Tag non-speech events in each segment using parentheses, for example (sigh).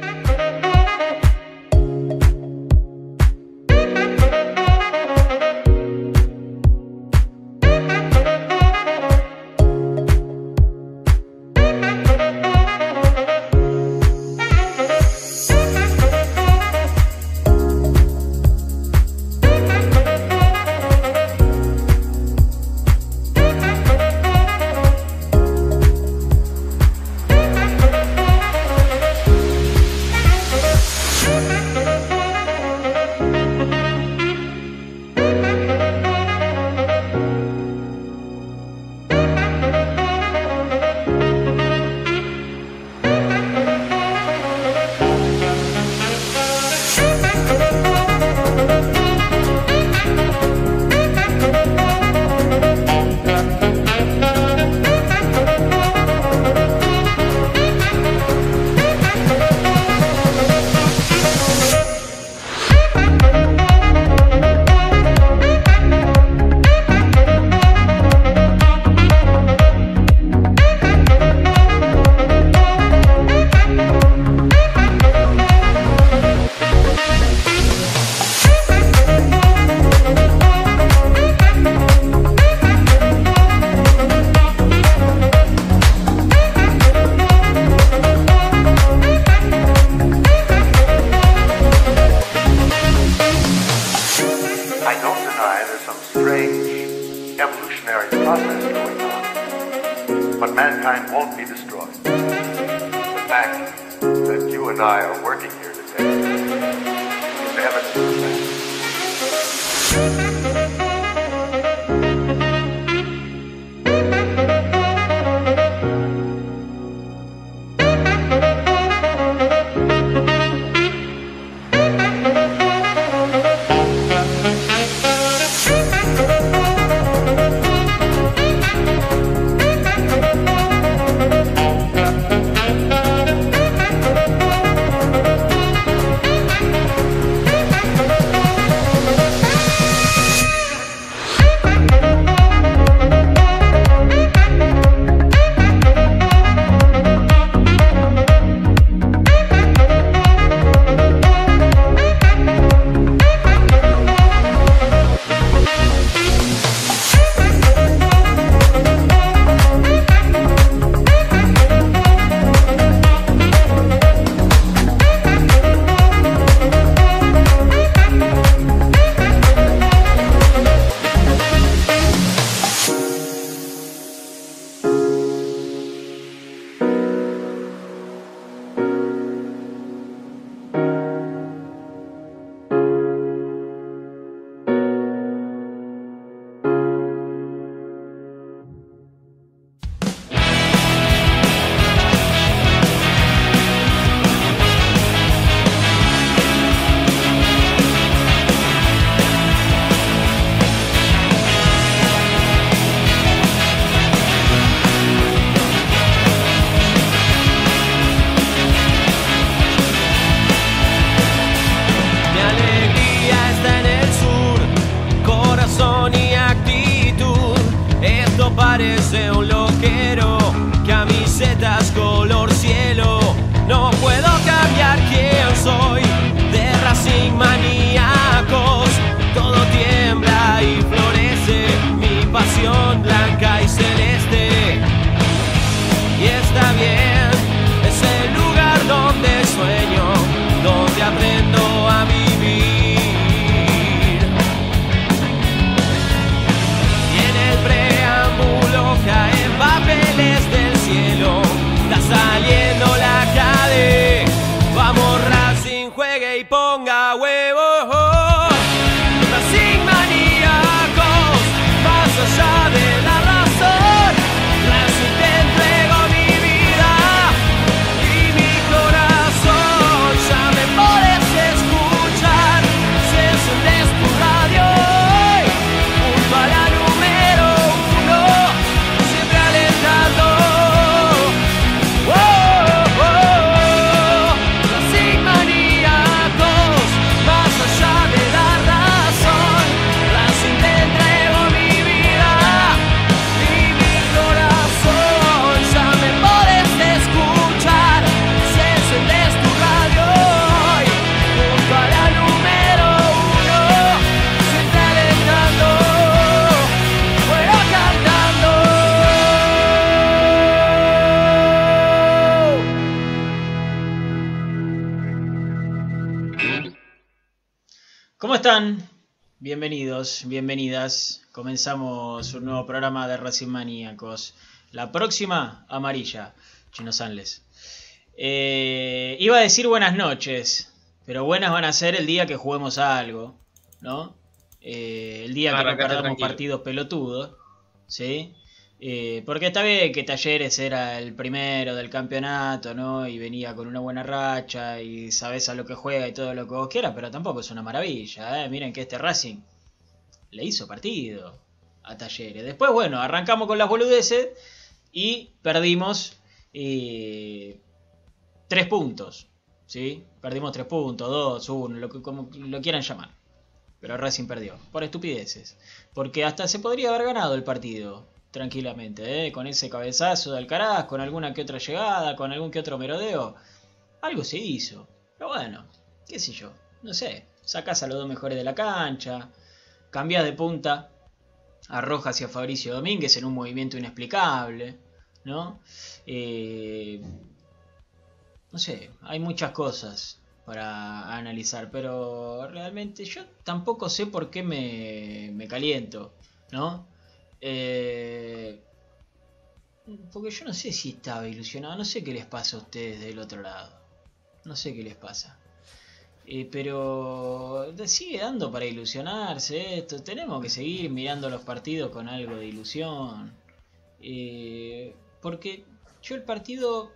Thank you. Bienvenidos, bienvenidas. Comenzamos un nuevo programa de Racing Maníacos. La próxima, amarilla, Chino Sanles. Eh, iba a decir buenas noches, pero buenas van a ser el día que juguemos a algo, ¿no? Eh, el día que no perdamos tranquilo. partidos pelotudos, ¿sí? Eh, porque está bien que Talleres era el primero del campeonato, ¿no? Y venía con una buena racha y sabes a lo que juega y todo lo que vos quieras, pero tampoco es una maravilla, ¿eh? Miren que este Racing le hizo partido a Talleres. Después, bueno, arrancamos con las boludeces y perdimos eh, tres puntos, ¿sí? Perdimos tres puntos, dos, uno, lo que como lo quieran llamar. Pero Racing perdió, por estupideces. Porque hasta se podría haber ganado el partido, tranquilamente, ¿eh? con ese cabezazo de Alcaraz, con alguna que otra llegada, con algún que otro merodeo. Algo se hizo. Pero bueno, qué sé yo, no sé. Sacás a los dos mejores de la cancha, cambiás de punta a Rojas y a Fabricio Domínguez en un movimiento inexplicable, ¿no? Eh, no sé, hay muchas cosas para analizar, pero realmente yo tampoco sé por qué me, me caliento, ¿no? Eh, porque yo no sé si estaba ilusionado, no sé qué les pasa a ustedes del otro lado, no sé qué les pasa. Eh, pero sigue dando para ilusionarse esto. Tenemos que seguir mirando los partidos con algo de ilusión. Eh, porque yo el partido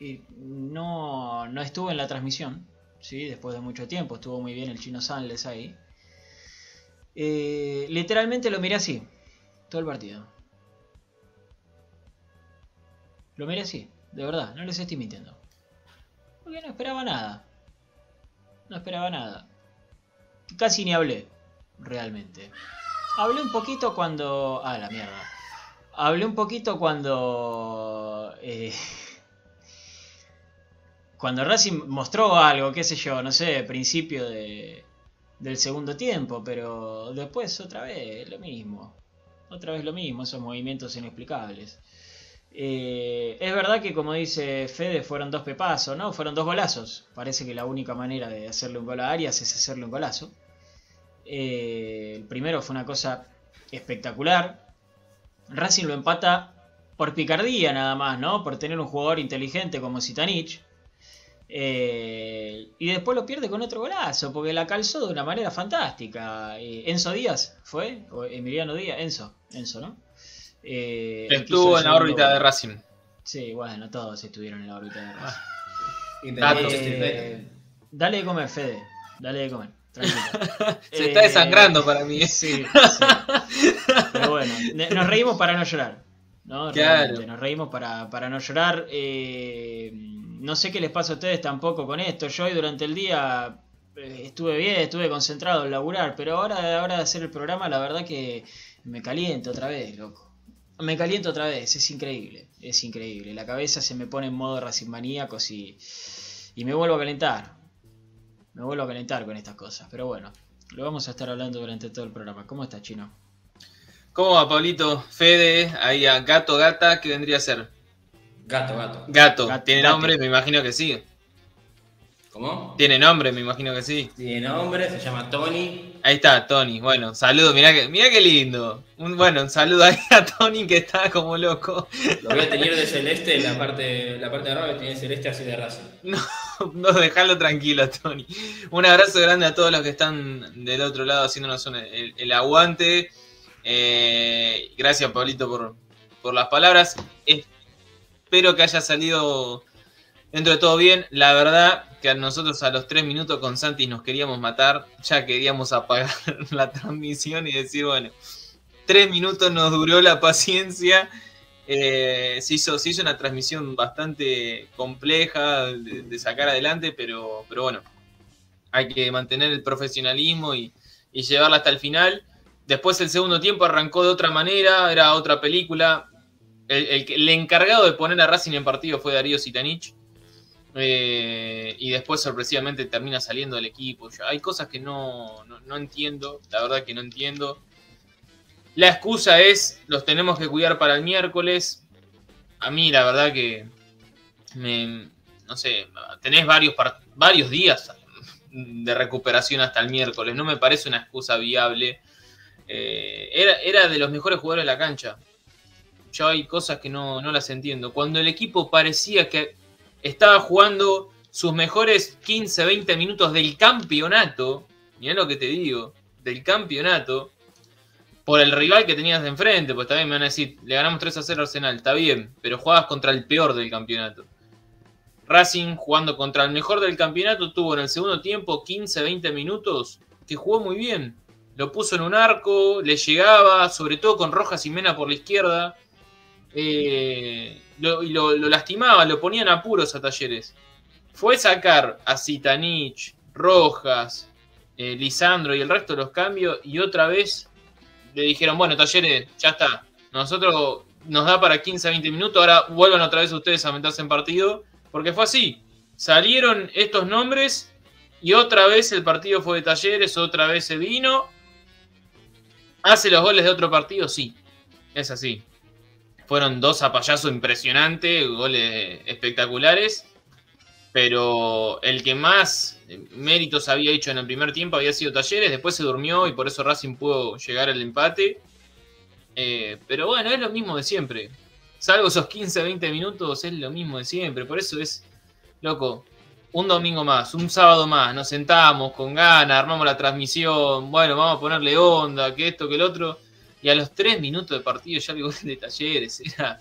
eh, no, no estuve en la transmisión. ¿sí? Después de mucho tiempo estuvo muy bien el chino Sanles ahí. Literalmente lo miré así. Todo el partido. Lo miré así. De verdad, no les estoy mintiendo. Porque no esperaba nada. No esperaba nada. Casi ni hablé, realmente. Hablé un poquito cuando... Ah, la mierda. Hablé un poquito cuando... eh, cuando Racing mostró algo, qué sé yo, no sé, principio de, del segundo tiempo, pero después otra vez lo mismo. Otra vez lo mismo, esos movimientos inexplicables. Eh, es verdad que como dice Fede fueron dos pepazos, ¿no? Fueron dos golazos. Parece que la única manera de hacerle un gol a Arias es hacerle un golazo. Eh, el primero fue una cosa espectacular. Racing lo empata por picardía nada más, ¿no? Por tener un jugador inteligente como Zitanich. Eh, y después lo pierde con otro golazo, porque la calzó de una manera fantástica. Enzo Díaz fue, o Emiliano Díaz, Enzo, Enzo, ¿no? Eh, Estuvo en la órbita de Racing. Sí, bueno, todos estuvieron en la órbita de Racing. Datos. Eh, dale de comer, Fede. Dale de comer. Tranquilo. (laughs) Se está Eh, desangrando para mí. (laughs) Sí, sí. Pero bueno, nos reímos para no llorar. ¿no? Claro. Nos reímos para, para no llorar. Eh, no sé qué les pasa a ustedes tampoco con esto. Yo hoy durante el día estuve bien, estuve concentrado en laburar, pero ahora a la hora de hacer el programa, la verdad que me caliento otra vez, loco. Me caliento otra vez, es increíble, es increíble. La cabeza se me pone en modo racing maníacos y, y me vuelvo a calentar. Me vuelvo a calentar con estas cosas, pero bueno, lo vamos a estar hablando durante todo el programa. ¿Cómo estás, Chino? ¿Cómo va, Pablito? Fede, ahí a Gato, Gata, ¿qué vendría a ser? Gato, gato. Gato. Gato, ¿Tiene gato. nombre? Me imagino que sí. ¿Cómo? Tiene nombre, me imagino que sí. Tiene nombre, se llama Tony. Ahí está, Tony. Bueno, saludo, mirá que, mirá qué lindo. Un, bueno, un saludo ahí a Tony que está como loco. Lo voy a tener de celeste, la parte, la parte de arriba tiene celeste así de Racing. No, no, dejalo tranquilo, Tony. Un abrazo grande a todos los que están del otro lado haciéndonos un- el, el aguante. Eh, gracias, Pablito, por, por las palabras. Espero que haya salido dentro de todo bien. La verdad que a nosotros a los tres minutos con Santi nos queríamos matar. Ya queríamos apagar (laughs) la transmisión y decir, bueno, tres minutos nos duró la paciencia. Eh, se, hizo, se hizo una transmisión bastante compleja de, sacar adelante, pero, pero bueno, hay que mantener el profesionalismo y, llevarla hasta el final. Después el segundo tiempo arrancó de otra manera, era otra película. El, el el encargado de poner a Racing en partido fue Darío Sitanich. Eh, y después sorpresivamente termina saliendo del equipo. Hay cosas que no, no, entiendo, la verdad que no entiendo. La excusa es, los tenemos que cuidar para el miércoles. A mí la verdad que me, no sé, tenés varios, varios días, de recuperación hasta el miércoles. No me parece una excusa viable. Eh, era, era de los mejores jugadores de la cancha. Yo hay cosas que no, no las entiendo. Cuando el equipo parecía que estaba jugando sus mejores 15, 20 minutos del campeonato, mirá lo que te digo, del campeonato, por el rival que tenías de enfrente, pues también me van a decir, le ganamos 3 a 0 a Arsenal, está bien, pero jugabas contra el peor del campeonato. Racing jugando contra el mejor del campeonato tuvo en el segundo tiempo 15, 20 minutos que jugó muy bien. Lo puso en un arco, le llegaba, sobre todo con Rojas y Mena por la izquierda. Eh, y lo, lo lastimaba, lo ponían apuros a Talleres. Fue sacar a Zitanich, Rojas, eh, Lisandro y el resto de los cambios y otra vez le dijeron, bueno, Talleres, ya está. Nosotros nos da para 15, 20 minutos, ahora vuelvan otra vez ustedes a meterse en partido. Porque fue así. Salieron estos nombres y otra vez el partido fue de Talleres, otra vez se vino. ¿Hace los goles de otro partido? Sí, es así. Fueron dos a payaso impresionantes, goles espectaculares. Pero el que más méritos había hecho en el primer tiempo había sido Talleres. Después se durmió y por eso Racing pudo llegar al empate. Eh, pero bueno, es lo mismo de siempre. Salvo esos 15, 20 minutos, es lo mismo de siempre. Por eso es, loco, un domingo más, un sábado más, nos sentamos con ganas, armamos la transmisión, bueno, vamos a ponerle onda, que esto, que el otro. Y a los 3 minutos de partido ya el (laughs) de talleres, era,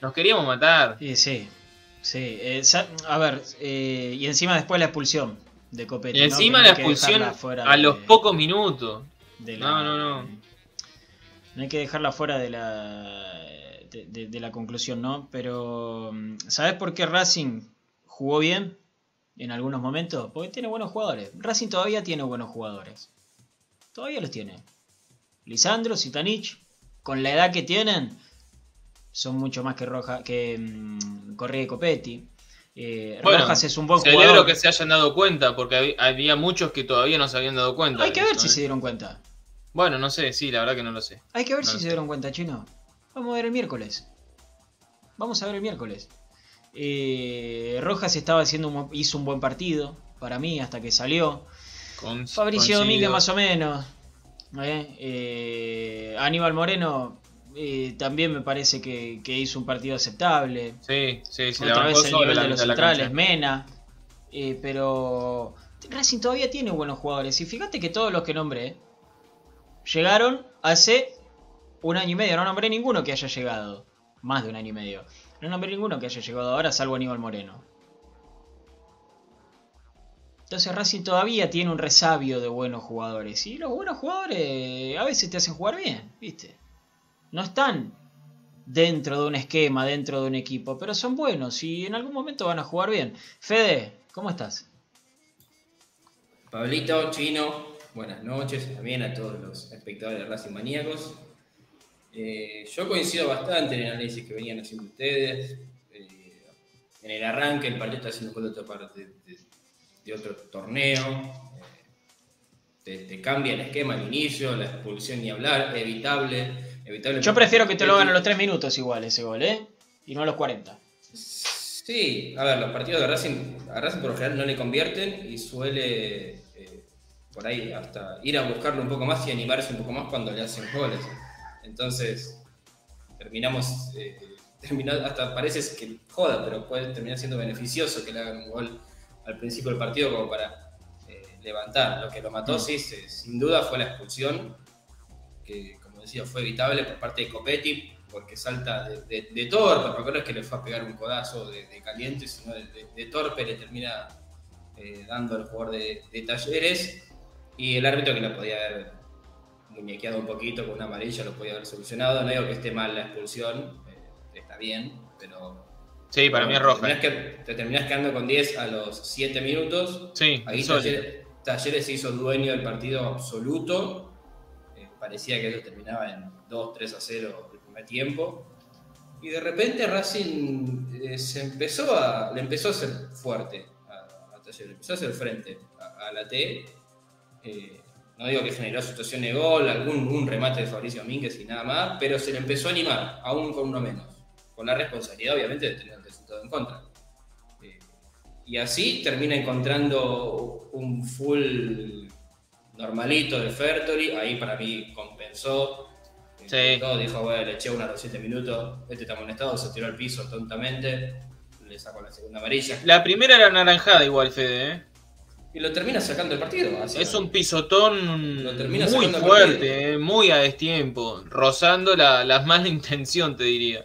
nos queríamos matar. Sí, sí. sí. Eh, a ver, eh, y encima después la expulsión de Copetti. Y encima ¿no? la expulsión a los pocos minutos. La, no, no, no. No hay que dejarla fuera de la, de, de, de, la conclusión, ¿no? Pero, mm, ¿sabes por qué Racing jugó bien en algunos momentos? Porque tiene buenos jugadores. Racing todavía tiene buenos jugadores. Todavía los tiene. Lisandro, Sitanich, con la edad que tienen, son mucho más que Roja, que um, Correa y Copetti. Eh, bueno, Rojas es un buen celebro jugador. que se hayan dado cuenta, porque había, muchos que todavía no se habían dado cuenta. Hay que ver eso, si ¿eh? se dieron cuenta. Bueno, no sé, sí, la verdad que no lo sé. Hay que ver no si se dieron cuenta, chino. Vamos a ver el miércoles. Vamos a ver el miércoles. Eh, Rojas estaba haciendo un, hizo un buen partido para mí hasta que salió. Con, Fabricio Domínguez más o menos. Eh, eh, Aníbal Moreno eh, también me parece que, que, hizo un partido aceptable. Sí, sí, sí. Otra vez el nivel de los centrales, Mena. Pero Racing todavía tiene buenos jugadores. Y fíjate que todos los que nombré llegaron hace un año y medio. No nombré ninguno que haya llegado. Más de un año y medio. No nombré ninguno que haya llegado ahora, salvo Aníbal Moreno. Entonces Racing todavía tiene un resabio de buenos jugadores. Y los buenos jugadores a veces te hacen jugar bien, ¿viste? No están dentro de un esquema, dentro de un equipo, pero son buenos y en algún momento van a jugar bien. Fede, ¿cómo estás? Pablito, Chino, buenas noches también a todos los espectadores de Racing Maníacos. Eh, yo coincido bastante en el análisis que venían haciendo ustedes. Eh, en el arranque, el está haciendo gol de de, de, otro torneo. Eh, te, te, cambia el esquema al inicio, la expulsión ni hablar, evitable. evitable yo prefiero que te lo hagan a los 3 minutos igual ese gol, ¿eh? Y no a los 40. Sí, a ver, los partidos de Racing, a Racing por lo general no le convierten y suele eh, por ahí hasta ir a buscarlo un poco más y animarse un poco más cuando le hacen goles. Entonces, terminamos, eh, (laughs) hasta parece que joda, pero puede terminar siendo beneficioso que le hagan un gol al principio del partido como para eh, levantar. Lo que lo mató, sí, se, sin duda fue la expulsión, que como decía fue evitable por parte de Copetti, porque salta de, de, de torpe, porque no es que le fue a pegar un codazo de, de caliente, sino de, torpe le termina eh, dando al jugador de, Talleres, y el árbitro que la podía haber muñequeado un poquito con una amarilla, lo podía haber solucionado. No digo que esté mal la expulsión, eh, está bien, pero. Sí, para mí es roja. Te terminás, que, te terminás quedando con 10 a los 7 minutos. Sí, Ahí Talleres, Talleres, se hizo dueño del partido absoluto. Eh, parecía que eso terminaba en 2, 3 a 0 el primer tiempo. Y de repente Racing eh, se empezó a, le empezó a hacer fuerte a, a Talleres, empezó a hacer frente a, a la T. Eh, no digo que generó situación de gol, algún un remate de Fabricio Domínguez y nada más, pero se le empezó a animar, aún con uno menos, con la responsabilidad obviamente de tener en contra. Eh, Y así termina encontrando un full normalito de Fertory. Ahí para mí compensó. Sí. Todo dijo, bueno, le eché una a los 7 minutos. Este está amonestado, se tiró al piso tontamente. Le sacó la segunda amarilla. La primera era naranjada igual, Fede, ¿eh? Y lo termina sacando el partido. así. Es un pisotón Lo termina muy fuerte, eh, muy a destiempo, rozando la, la mala (laughs) intención, te diría.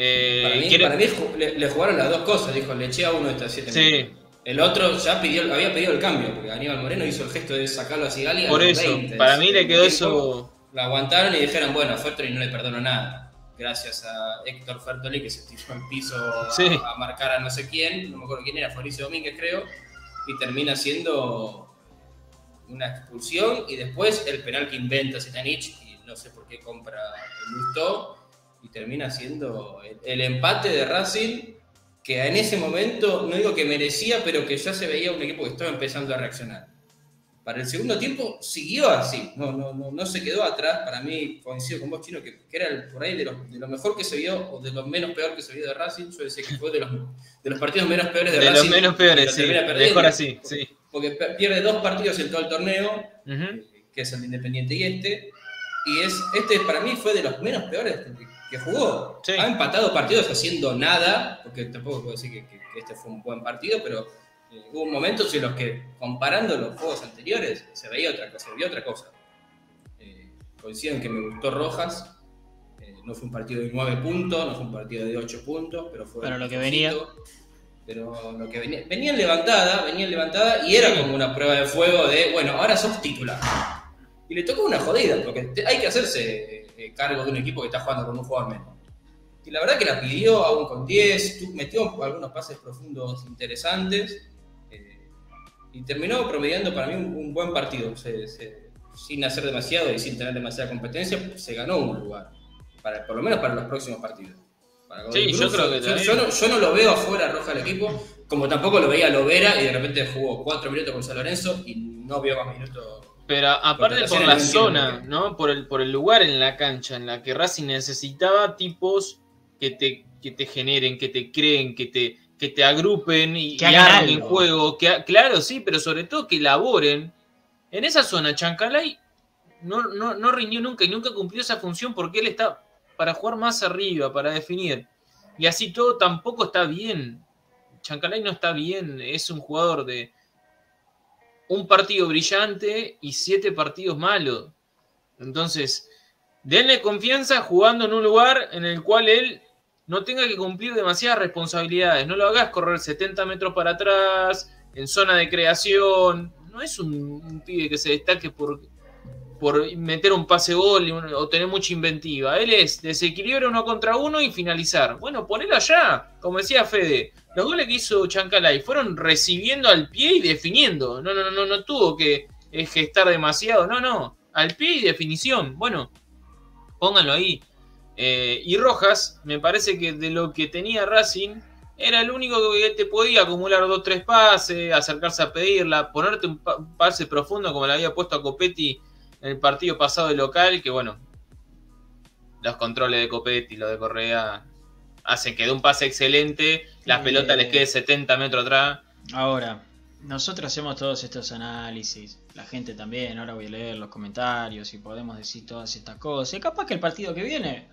Eh, Para mí, quiere- para mí ju- le, le jugaron las dos cosas. Dijo, le eché a uno de estos 7 Sí. minutos. El otro ya pidió, había pedido el cambio, porque Aníbal Moreno hizo el gesto de sacarlo a Sigali a por los eso, 20 para mí le quedó tiempo. eso. Lo aguantaron y dijeron, bueno, a Fertoli no le perdono nada. Gracias a Héctor Fertoli que se tiró al piso a, Sí. a marcar a no sé quién, no me acuerdo quién era, Fabricio Domínguez creo, y termina siendo una expulsión y después el penal que inventa Zitanich y no sé por qué compra el Lustó y termina siendo el, el empate de Racing que en ese momento, no digo que merecía, pero que ya se veía un equipo que estaba empezando a reaccionar. Para el segundo tiempo siguió así, no, no, no, no se quedó atrás. Para mí, coincido con vos, Chino, que, que era el- por ahí de lo, de lo mejor que se vio o de lo menos peor que se vio de Racing. Yo decía que fue de los, de los partidos menos peores de, De Racing. los menos peores, sí. Mejor así, sí. Porque pe- pierde dos partidos en todo el torneo, Ujú. eh, que es el de Independiente y este. Y es, este para mí fue de los menos peores que, jugó. Sí. Ha empatado partidos haciendo nada, porque tampoco puedo decir que, que- que este fue un buen partido, pero eh, hubo momentos en los que, comparando los juegos anteriores, se veía otra cosa, se vio otra cosa. Eh, coincido en que me gustó Rojas. eh, no fue un partido de 9 puntos, no fue un partido de 8 puntos, pero fue. Pero lo que mejorcito. Pero lo que venía, venían levantada, venían levantada y era como una prueba de fuego de, bueno, ahora sos titular. Y le tocó una jodida, porque te- hay que hacerse eh, cargo de un equipo que está jugando con un jugador menos. Y la verdad que la pidió aún con 10, tu- metió algunos pases profundos interesantes eh, y terminó promediando para mí un, un buen partido. Se- se- sin hacer demasiado y sin tener demasiada competencia, se ganó un lugar, para, por lo menos para los próximos partidos. Para Sí, Godoy yo Cruz, creo que yo, también. yo no, yo no lo veo afuera roja el equipo, como tampoco lo veía Lovera y de repente jugó 4 minutos con San Lorenzo y no vio más minutos. Pero aparte por la zona. ¿no? Por el, por el lugar en la cancha en la que Racing necesitaba tipos que te, que te generen, que te creen, que te, que te agrupen y, Que y hagan armen algo. juego. Que, claro, sí, pero sobre todo que elaboren. En esa zona, Chancalay no, no, no rindió nunca y nunca cumplió esa función porque él está para jugar más arriba, para definir. Y así todo tampoco está bien. Chancalay no está bien, es un jugador de un partido brillante y siete partidos malos. Entonces, denle confianza jugando en un lugar en el cual él no tenga que cumplir demasiadas responsabilidades. No lo hagas correr 70 metros para atrás, en zona de creación. No es un, pibe que se destaque por, por meter un pase gol o tener mucha inventiva. Él es desequilibrio uno contra uno y finalizar. Bueno, ponelo allá, como decía Fede. Los goles que hizo Chancalay fueron recibiendo al pie y definiendo. No, no, no, no tuvo que eh, gestar demasiado. No, no. Al pie y definición. Bueno, pónganlo ahí. Eh, y Rojas, me parece que de lo que tenía Racing, era el único que te podía acumular dos, tres pases, acercarse a pedirla, ponerte un, pa- un pase profundo como le había puesto a Copetti en el partido pasado de local, que bueno, los controles de Copetti, lo de Correa, hacen que de un pase excelente, la Eh. pelota les quede 70 metros atrás. Ahora, nosotros hacemos todos estos análisis, la gente también, ahora voy a leer los comentarios y podemos decir todas estas cosas. Y capaz que el partido que viene,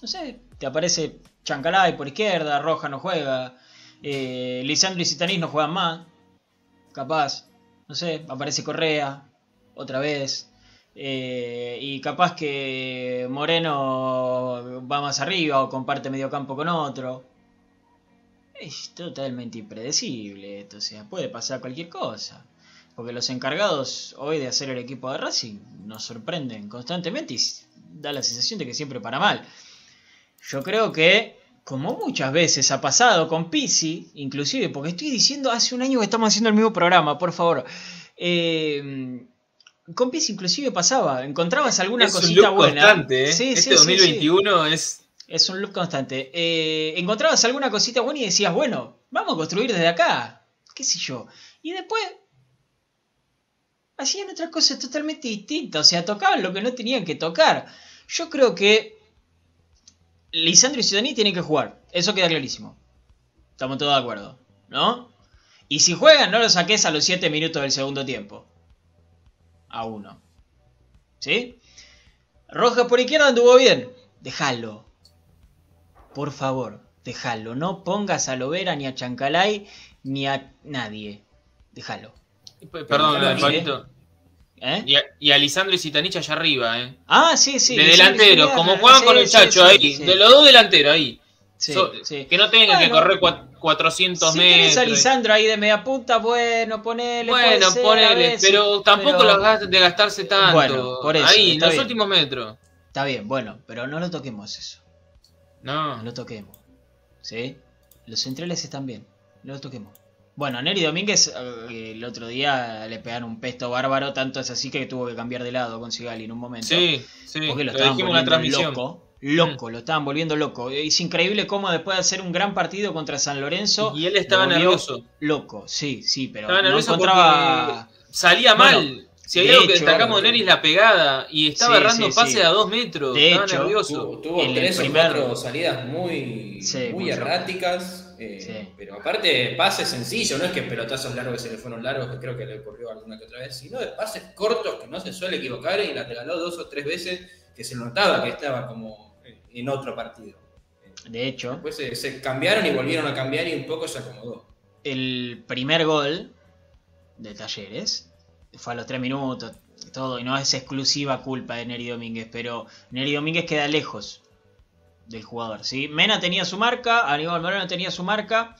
no sé, te aparece Chancalay por izquierda, Roja no juega, eh, Lisandro y Zitanís no juegan más, capaz, no sé, aparece Correa, otra vez. Eh, y capaz que Moreno va más arriba o comparte medio campo con otro. Es totalmente impredecible esto, o sea, puede pasar cualquier cosa. Porque los encargados hoy de hacer el equipo de Racing nos sorprenden constantemente y da la sensación de que siempre para mal. Yo creo que, como muchas veces ha pasado con Pisi, inclusive, porque estoy diciendo hace un año que estamos haciendo el mismo programa, por favor. Eh, con Pisi inclusive pasaba, encontrabas alguna es un cosita look buena. constante, ¿eh? Sí, este sí, sí, sí. 2021 es Es un loop constante. Eh, encontrabas alguna cosita buena y decías, bueno, vamos a construir desde acá. ¿Qué sé yo? Y después hacían otras cosas totalmente distintas. O sea, tocaban lo que no tenían que tocar. Yo creo que Lisandro y Ciudadani tienen que jugar. Eso queda clarísimo. Estamos todos de acuerdo, ¿no? Y si juegan, no lo saques a los 7 minutos del segundo tiempo. A uno. ¿Sí? Rojas por izquierda anduvo bien. Déjalo. Por favor, déjalo. No pongas a Lovera ni a Chancalay ni a nadie. Déjalo. Perdón, Déjalo, Pablito. ¿Eh? Y a, y a Lisandro y Citanich allá arriba, ¿eh? Ah, sí, sí. de delanteros, como juegan sí, con el sí, Chacho sí, ahí. De los dos delanteros ahí. Sí, So- sí. Que no tengan que correr cua- 400 Si metros. Lisandro ahí de media punta, bueno, ponele. Bueno, ser, ponele, veces, pero tampoco pero- lo hagas de gastarse tanto. Bueno, por eso, ahí, en los bien. últimos metros. Está bien, bueno, pero no lo toquemos eso. No No. lo toquemos. ¿Sí? Los centrales están bien. No lo toquemos. Bueno, Neri Domínguez eh, el otro día le pegaron un pesto bárbaro, tanto es así que tuvo que cambiar de lado con Sigali en un momento. Sí, sí. porque lo Lo estaban la transmisión. loco. Loco, lo estaban volviendo loco. Es increíble cómo después de hacer un gran partido contra San Lorenzo. Y él estaba lo nervioso. Loco, sí, sí, pero Estaba no nervioso encontraba. Salía Bueno, mal. Si hay de algo que hecho- destacamos de Neri es la pegada. Y estaba Sí, errando sí, pases sí. a dos metros. De estaba hecho, nervioso. Tuvo, El tres primer- o cuatro salidas muy, Sí, muy muy erráticas. eh, Sí. Pero aparte, pases sencillos, no es que pelotazos largos que se le fueron largos, que creo que le ocurrió alguna que otra vez, sino de pases cortos que no se suele equivocar y la regaló dos o tres veces que se notaba que estaba como en otro partido. De hecho, Después se, se cambiaron y volvieron a cambiar y un poco se acomodó. el primer gol de Talleres fue a los 3 minutos, todo, y no es exclusiva culpa de Neri Domínguez, pero Neri Domínguez queda lejos del jugador, ¿sí? Mena tenía su marca, Aníbal Moreno tenía su marca,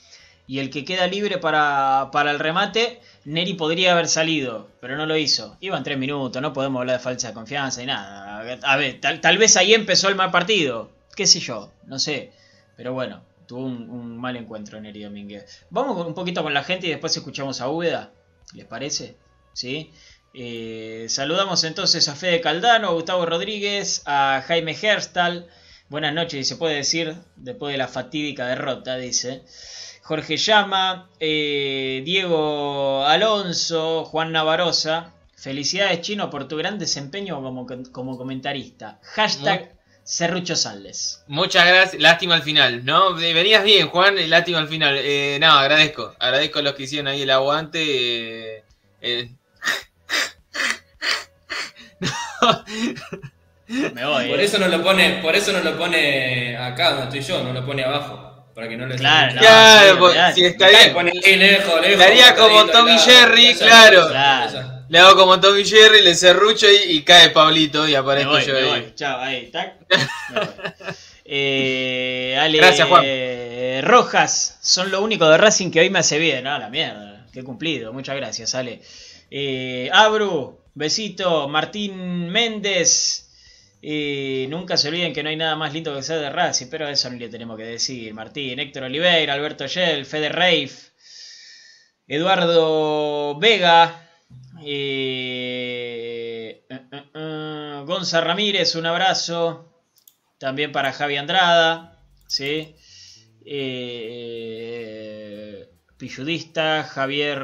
y el que queda libre para, para el remate, Neri podría haber salido, pero no lo hizo. Iban 3 minutos, no podemos hablar de falsa confianza y nada. A ver, tal, tal vez ahí empezó el mal partido, qué sé yo, no sé. Pero bueno, tuvo un, mal encuentro Neri Domínguez. Vamos un poquito con la gente y después escuchamos a Úbeda, ¿les parece? ¿Sí? Eh, saludamos entonces a Fede Caldano, a Gustavo Rodríguez, a Jaime Herstal. Buenas noches, y se puede decir, después de la fatídica derrota, dice. Jorge Llama, eh, Diego Alonso, Juan Navarosa. Felicidades, Chino, por tu gran desempeño como, como comentarista. Hashtag Serrucho Saldes. Muchas gracias. Lástima al final, ¿no? Venías bien, Juan. eh, Lástima al final. Eh, no, agradezco. Agradezco a los que hicieron ahí el aguante. eh, eh, (laughs) Me voy. Por eso no lo pone, por eso no lo pone acá donde estoy yo, no lo pone abajo, para que no le Claro, no, claro, sí, pues, si lejos, lejos. Le haría como Tommy y Jerry, claro. Claro. Le hago como Tommy Jerry, le cerrucho y, y cae Pablito y aparezco voy, yo ahí. voy. Chao, ahí, tac. (laughs) Eh, Ale Gracias, Juan. Rojas, son lo único de Racing que hoy me hace bien. Ah, la mierda. Qué cumplido. Muchas gracias, Ale. Eh, Abru, besito. Martín Méndez. Eh, nunca se olviden que no hay nada más lindo que ser de Racing, pero eso no le tenemos que decir. Martín, Héctor Oliveira, Alberto Yel, Fede Reif, Eduardo Vega, eh, eh, eh, eh, Gonza Ramírez, un abrazo. También para Javi Andrada, ¿sí? Eh, Pilludista, Javier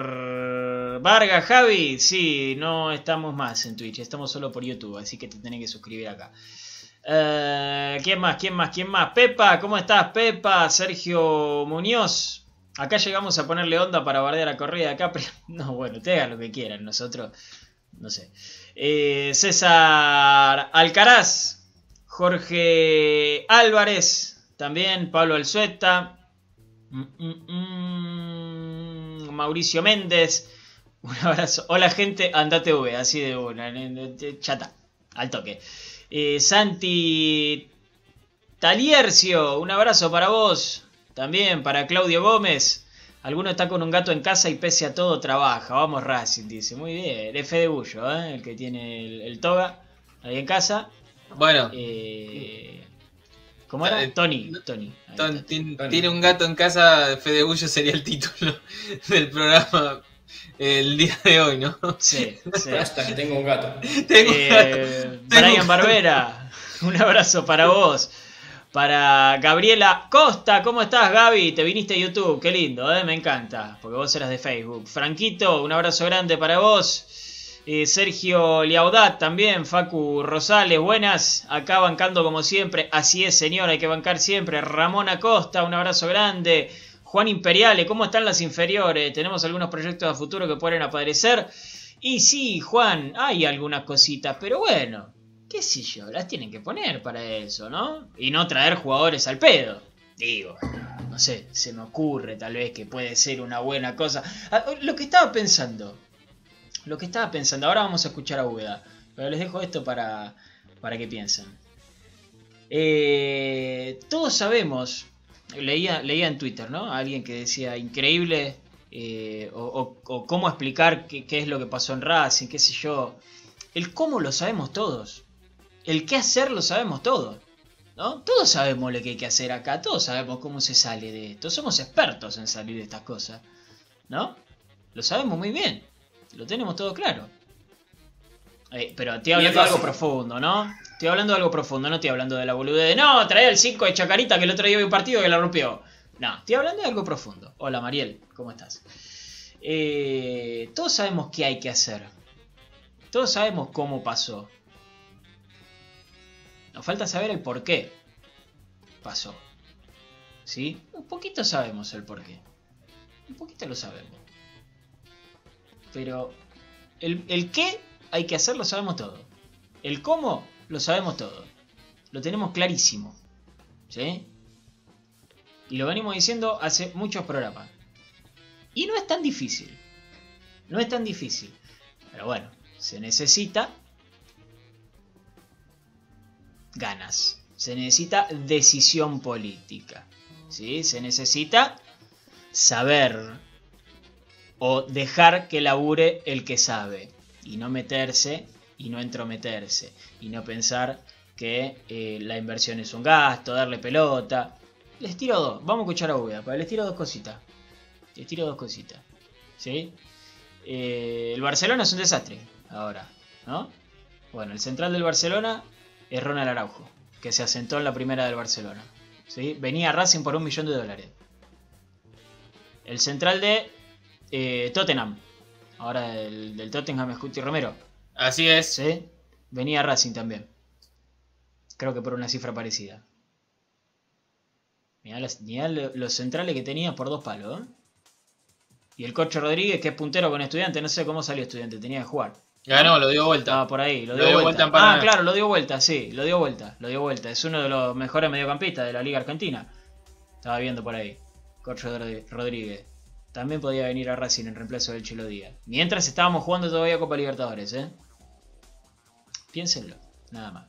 Vargas, Javi, sí, no estamos más en Twitch, estamos solo por YouTube, así que te tenés que suscribir acá. ¿Quién más? ¿Quién más? ¿Quién más? Pepa, ¿cómo estás, Pepa? Sergio Muñoz. Acá llegamos a ponerle onda para bardear a corrida de Capri. (laughs) No, bueno, ustedes hagan lo que quieran, nosotros, no sé. Eh, César Alcaraz, Jorge Álvarez, también Pablo Alzueta, Mm, mm, mm, Mauricio Méndez, (laughs) un abrazo. Hola gente, andate V, así de una, chata, al toque. Eh, Santi Taliercio, un abrazo para vos, también para Claudio Gómez. Alguno está con un gato en casa y pese a todo trabaja. Vamos Racing, dice. Muy bien. F de Bullo, ¿eh? el que tiene el, el toga ahí en casa. Bueno, Eh, ¿Cómo era? Eh, Tony. Tony. Ahí Ton- está. tien- Tony. tiene un gato en casa, Fede Bullo sería el título (laughs) del programa el día de hoy, ¿no? Sí, sí. Hasta que tengo un gato. (laughs) Tengo un gato. Tengo- Brian Barbera, (laughs) un abrazo para vos. Para Gabriela Costa, ¿cómo estás Gaby? Te viniste a YouTube, qué lindo, ¿eh? me encanta, porque vos eras de Facebook. Franquito, un abrazo grande para vos. Eh, Sergio Liaudat también, Facu Rosales, buenas, acá bancando como siempre, así es señor, hay que bancar siempre. Ramón Acosta, un abrazo grande. Juan Imperiale, ¿cómo están las inferiores? ¿Tenemos algunos proyectos a futuro que pueden aparecer? Y sí, Juan, hay algunas cositas, pero bueno, qué sé yo, las tienen que poner para eso, ¿no? Y no traer jugadores al pedo. Digo, no sé, se me ocurre tal vez que puede ser una buena cosa. Ah, lo que estaba pensando, lo que estaba pensando, ahora vamos a escuchar a Ueda, pero les dejo esto para, para que piensen. Eh, todos sabemos, leía, leía en Twitter, ¿no? Alguien que decía, increíble, eh, o, o, cómo explicar qué, qué, es lo que pasó en Racing, qué sé yo. El cómo lo sabemos todos. El qué hacer lo sabemos todos. ¿no? Todos sabemos lo que hay que hacer acá, todos sabemos cómo se sale de esto. Somos expertos en salir de estas cosas. ¿No? Lo sabemos muy bien. Lo tenemos todo claro. Eh, pero estoy hablando de algo profundo, ¿no? Estoy hablando de algo profundo, no estoy hablando de la boludez de no, trae el 5 de Chacarita que el otro día vi un partido que la rompió. No, estoy hablando de algo profundo. Hola Mariel, ¿cómo estás? Eh, todos sabemos qué hay que hacer. Todos sabemos cómo pasó. Nos falta saber el por qué pasó. ¿Sí? Un poquito sabemos el por qué. Un poquito lo sabemos. Pero el, el qué hay que hacer lo sabemos todo. El cómo lo sabemos todo. Lo tenemos clarísimo. ¿Sí? Y lo venimos diciendo hace muchos programas. Y no es tan difícil. No es tan difícil. Pero bueno, se necesita ganas. Se necesita decisión política. ¿sí? Se necesita saber o dejar que labure el que sabe. Y no meterse y no entrometerse. Y no pensar que eh, la inversión es un gasto, darle pelota. Les tiro dos. Vamos a escuchar a Ubeda, les tiro dos cositas. Les tiro dos cositas. ¿Sí? Eh, el Barcelona es un desastre ahora, ¿no? Bueno, el central del Barcelona es Ronald Araujo, que se asentó en la primera del Barcelona. ¿sí? Venía Racing por un millón de dólares. El central de eh, Tottenham, ahora del, del Tottenham es Cuti Romero. Así es. ¿sí? Venía Racing también. Creo que por una cifra parecida. Mirá, las, mirá los centrales que tenía por dos palos. ¿eh? Y el Coche Rodríguez, que es puntero con estudiante, no sé cómo salió estudiante, tenía que jugar. Ganó, lo dio vuelta. Estaba por ahí, lo dio, lo dio vuelta. vuelta ah, claro, lo dio vuelta, sí, lo dio vuelta, lo dio vuelta. Es uno de los mejores mediocampistas de la Liga Argentina. Estaba viendo por ahí. Coche Rodríguez. También podía venir a Racing en reemplazo del Chilo Díaz. Mientras estábamos jugando todavía Copa Libertadores, ¿eh? Piénsenlo, nada más.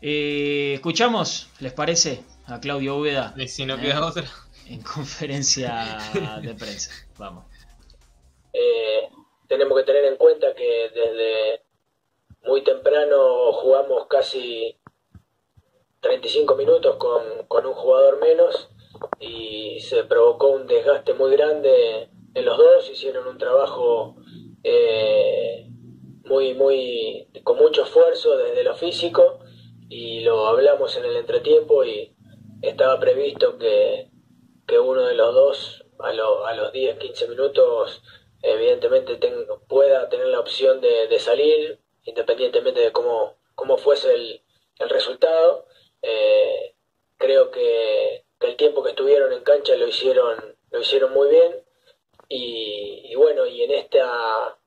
Eh, escuchamos, ¿les parece? A Claudio Úbeda. Y si no queda eh, otra. En conferencia de prensa. (laughs) Vamos. Eh, tenemos que tener en cuenta que desde muy temprano jugamos casi 35 minutos con, con un jugador menos y se provocó un desgaste muy grande en los dos, hicieron un trabajo eh, muy, muy, con mucho esfuerzo desde lo físico y lo hablamos en el entretiempo y estaba previsto que, que uno de los dos a, lo, a los 10, 15 minutos evidentemente pueda tener la opción de, salir independientemente de cómo, cómo fuese el, el resultado. Eh, creo que, el tiempo que estuvieron en cancha lo hicieron, lo hicieron muy bien y, bueno, y en esta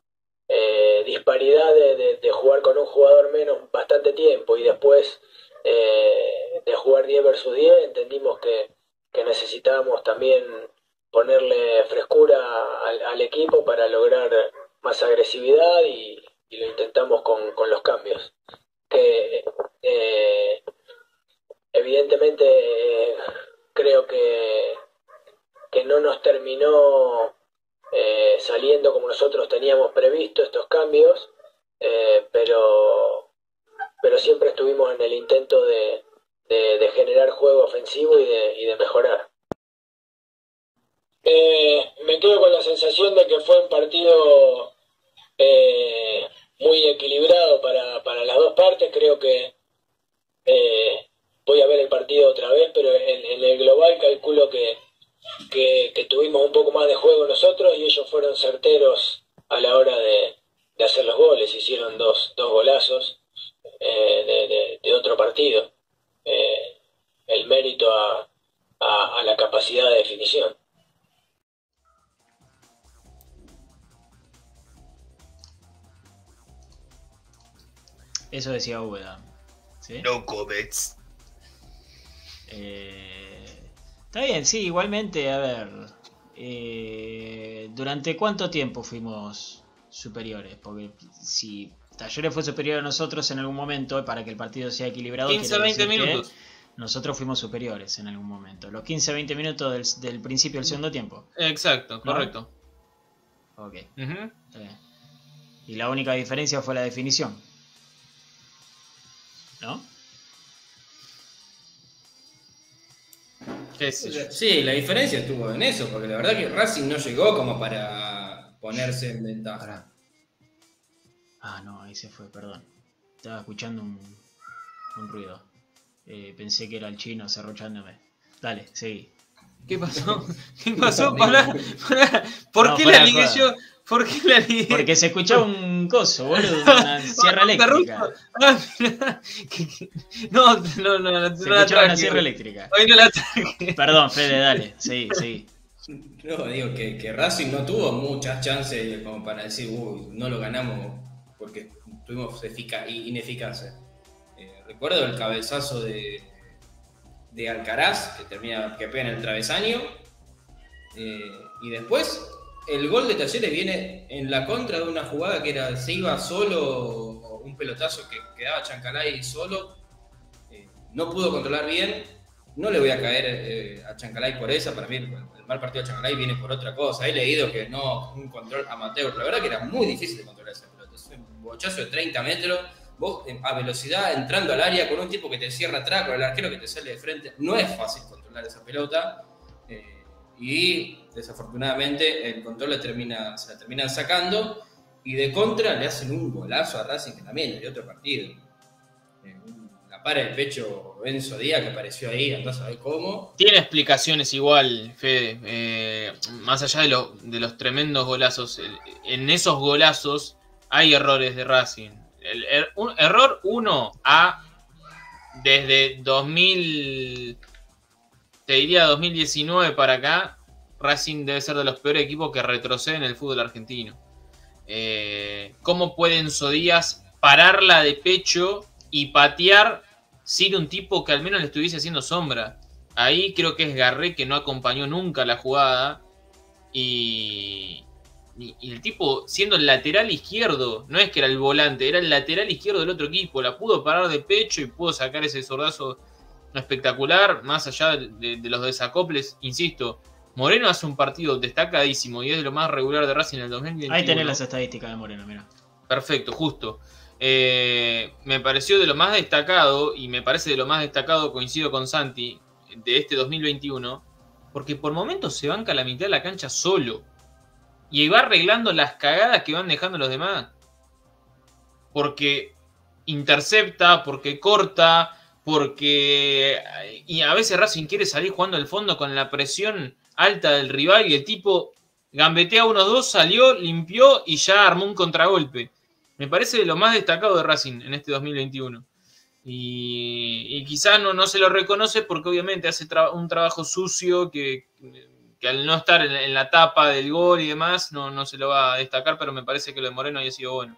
eh, disparidad de, de, jugar con un jugador menos bastante tiempo y después eh, de jugar 10 versus 10 entendimos que, que necesitábamos también ponerle frescura al, equipo para lograr más agresividad y, lo intentamos con, los cambios. Que eh, evidentemente eh, creo que, que no nos terminó eh, saliendo como nosotros teníamos previsto estos cambios, pero, pero siempre estuvimos en el intento de, de, generar juego ofensivo y de, y de mejorar. Eh, me quedo con la sensación de que fue un partido eh, muy equilibrado para, para, las dos partes. Creo que eh, voy a ver el partido otra vez, pero en, el global calculo que, que, tuvimos un poco más de juego nosotros y ellos fueron certeros a la hora de, de hacer los goles. Hicieron dos, dos golazos de, de, otro partido. el mérito a, a, a la capacidad de definición. Eso decía. ¿sí? No comments. Eh, está bien, sí, igualmente, a ver. eh, ¿Durante cuánto tiempo fuimos superiores? Porque si Talleres fue superior a nosotros en algún momento, para que el partido sea equilibrado, 15 quiere 20 decir que minutos. nosotros fuimos superiores en algún momento. Los 15-20 minutos del, del principio del segundo tiempo. Exacto, correcto. Ok. Ujú. está bien. Y la única diferencia fue la definición. ¿No? ¿Qué sé yo? Sí, la diferencia estuvo en eso, porque la verdad que Racing no llegó como para ponerse en ventaja. Ah, no, ahí se fue, perdón. Estaba escuchando un, un ruido. Eh, pensé que era el chino cerrochándome. Dale, seguí. ¿Qué pasó? (laughs) ¿Qué pasó? Pará, pará. ¿Por No, qué de ligué yo? ¿Por qué la ligué? Porque se escuchaba un coso, boludo, (laughs) una sierra eléctrica. Ah, No, no, no, no, no Se la escuchaba una sierra eléctrica. Hoy no la traje. Perdón, Fede, dale, seguí, seguí. No, digo que, que Racing no tuvo muchas chances como para decir, uy, no lo ganamos porque tuvimos efica- ineficacia. Eh, recuerdo el cabezazo de, de Alcaraz, que termina, que pega en el travesaño. eh, y después, el gol de Talleres viene en la contra de una jugada que era, se iba solo, un pelotazo que quedaba Chancalay solo. eh, no pudo controlar bien. No le voy a caer eh, a Chancalay por esa, para mí el, mal partido de Chancalay viene por otra cosa. He leído que no, un control amateur. La verdad que era muy difícil de controlar esa pelota. Es un bochazo de 30 metros, vos eh, a velocidad entrando al área con un tipo que te cierra atrás, con el arquero que te sale de frente. No es fácil controlar esa pelota. Y desafortunadamente el control le termina, se la terminan sacando. Y de contra le hacen un golazo a Racing que también es de otro partido. Eh, la para el pecho Enzo Díaz que apareció ahí, andás a ver cómo. Tiene explicaciones igual, Fede. eh, más allá de, lo- de los tremendos golazos, en esos golazos hay errores de Racing. Er- error 1 a desde 2000, te diría 2019 para acá, Racing debe ser de los peores equipos que retroceden en el fútbol argentino. Eh, ¿Cómo puede Enzo Díaz pararla de pecho y patear sin un tipo que al menos le estuviese haciendo sombra? Ahí creo que es Garré que no acompañó nunca la jugada. Y, y- y el tipo siendo el lateral izquierdo, no es que era el volante, era el lateral izquierdo del otro equipo. La pudo parar de pecho y pudo sacar ese sordazo espectacular. Más allá de, de- de los desacoples, insisto, Moreno hace un partido destacadísimo y es de lo más regular de Racing en el 2021. Ahí tenés las estadísticas de Moreno, mira. Perfecto, justo. Eh, me pareció de lo más destacado, y me parece de lo más destacado, coincido con Santi, de este 2021, porque por momentos se banca la mitad de la cancha solo. Y va arreglando las cagadas que van dejando los demás. Porque intercepta, porque corta, porque... Y a veces Racing quiere salir jugando al fondo con la presión alta del rival y el tipo gambetea unos dos, salió, limpió y ya armó un contragolpe. Me parece lo más destacado de Racing en este 2021. Y, y quizás no, no se lo reconoce porque obviamente hace un trabajo sucio que, que al no estar en, en la tapa del gol y demás no, no se lo va a destacar, pero me parece que lo de Moreno haya sido bueno.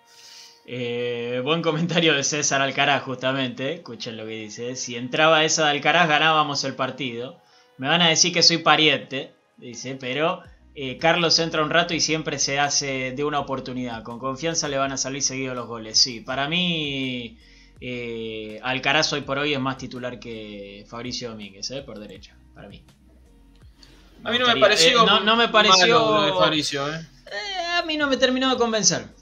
Eh, buen comentario de César Alcaraz, justamente. Escuchen lo que dice. Si entraba esa de Alcaraz, ganábamos el partido. Me van a decir que soy pariente, dice, pero eh, Carlos entra un rato y siempre se hace de una oportunidad. Con confianza le van a salir seguidos los goles. Sí, para mí, eh, Alcaraz hoy por hoy es más titular que Fabricio Domínguez, por derecha, para mí. A mí no me pareció. no, no me pareció. a mí no me terminó de convencer.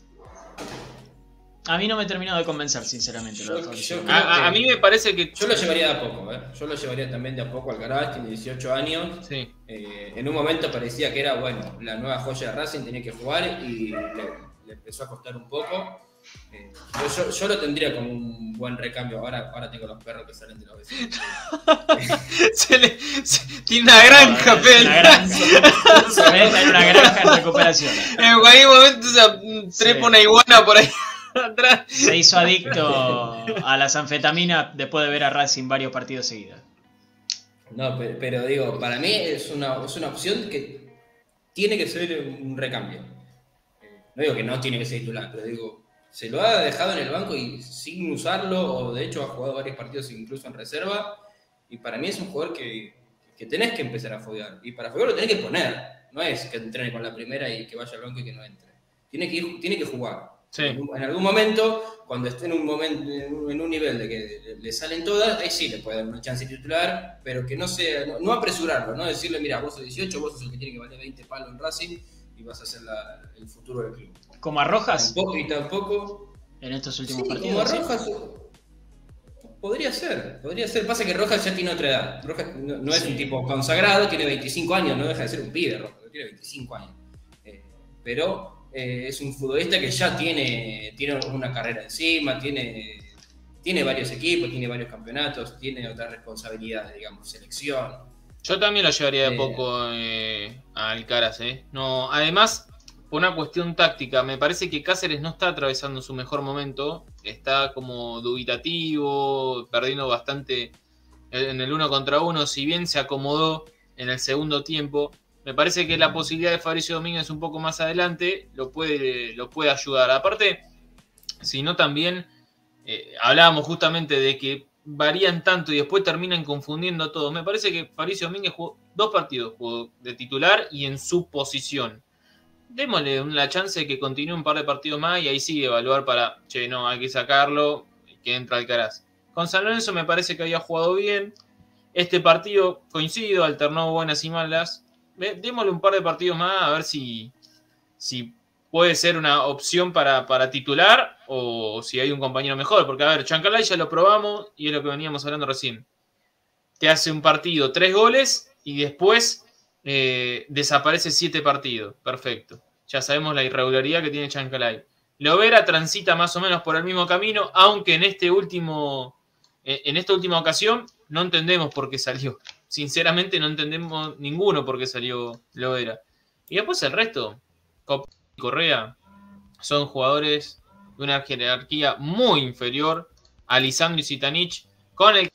A mí no me terminó de convencer, sinceramente. lo de Yo- A, creo a- a mí me parece que. Yo lo llevaría de a poco, ¿eh? Yo lo llevaría también de a poco al Alcaraz, tiene 18 años. Sí. Eh, en un momento parecía que era, bueno, la nueva joya de Racing tenía que jugar y le, le empezó a costar un poco. Eh, yo, yo- yo lo tendría como un buen recambio. Ahora, ahora tengo los perros que salen de los vecinos. (laughs) Se le- se- tiene una granja, Una Fel. granja. Se mete en una granja en recuperación. En cualquier momento se trepa Sí. una iguana por ahí atrás. Se hizo adicto a las anfetaminas después de ver a Racing varios partidos seguidos. No, pero, pero digo, para mí es una, es una opción que tiene que ser un recambio. No digo que no tiene que ser titular, pero digo, se lo ha dejado en el banco y sin usarlo, o de hecho ha jugado varios partidos incluso en reserva, y para mí es un jugador que, que tenés que empezar a foguear. Y para foguear lo tenés que poner, no es que entrene con la primera y que vaya al banco y que no entre. Tiene que, ir- tiene que jugar. Sí. En algún momento, cuando esté en un momento, en un, nivel de que le, le salen todas, ahí sí le puede dar una chance titular, pero que no sea, no, no apresurarlo, no decirle, mira, vos sos 18, vos sos el que tiene que valer 20 palos en Racing y vas a ser la- el futuro del club. Como a Rojas Tampoco, y tampoco. en estos Sí, últimos como partidos. ¿sí? Rojas. Podría ser, podría ser. Pasa que Rojas ya tiene otra edad. Rojas no, no es un tipo consagrado, tiene 25 años, no deja de ser un pibe, Rojas, tiene 25 años. Eh, pero eh, es un futbolista que ya tiene, tiene una carrera encima, tiene, tiene varios equipos, tiene varios campeonatos, tiene otras responsabilidades, digamos, selección. Yo también lo llevaría de Eh. poco eh, a Alcaraz, ¿eh? No, además, por una cuestión táctica, me parece que Cáceres no está atravesando su mejor momento. Está como dubitativo, perdiendo bastante en el uno contra uno. Si bien se acomodó en el segundo tiempo, me parece que la posibilidad de Fabricio Domínguez un poco más adelante lo puede, lo puede ayudar. Aparte, si no también eh, hablábamos justamente de que varían tanto y después terminan confundiendo a todos. Me parece que Fabricio Domínguez jugó dos partidos, jugó de titular y en su posición. Démosle la chance de que continúe un par de partidos más y ahí sí evaluar para, che, no, hay que sacarlo, que entra Alcaraz. Con San Lorenzo me parece que había jugado bien. Este partido, coincido, alternó buenas y malas. Démosle un par de partidos más a ver si, si puede ser una opción para, para titular o si hay un compañero mejor. Porque, a ver, Chancalay ya lo probamos y es lo que veníamos hablando recién. Te hace un partido, tres goles y después eh, desaparece siete partidos. Perfecto. Ya sabemos la irregularidad que tiene Chancalay. Lovera transita más o menos por el mismo camino, aunque en este último, eh, en esta última ocasión no entendemos por qué salió. Sinceramente no entendemos ninguno por qué salió Lovera. Y después el resto, Cop y Correa, son jugadores de una jerarquía muy inferior a Lisandro y Zitanich, con el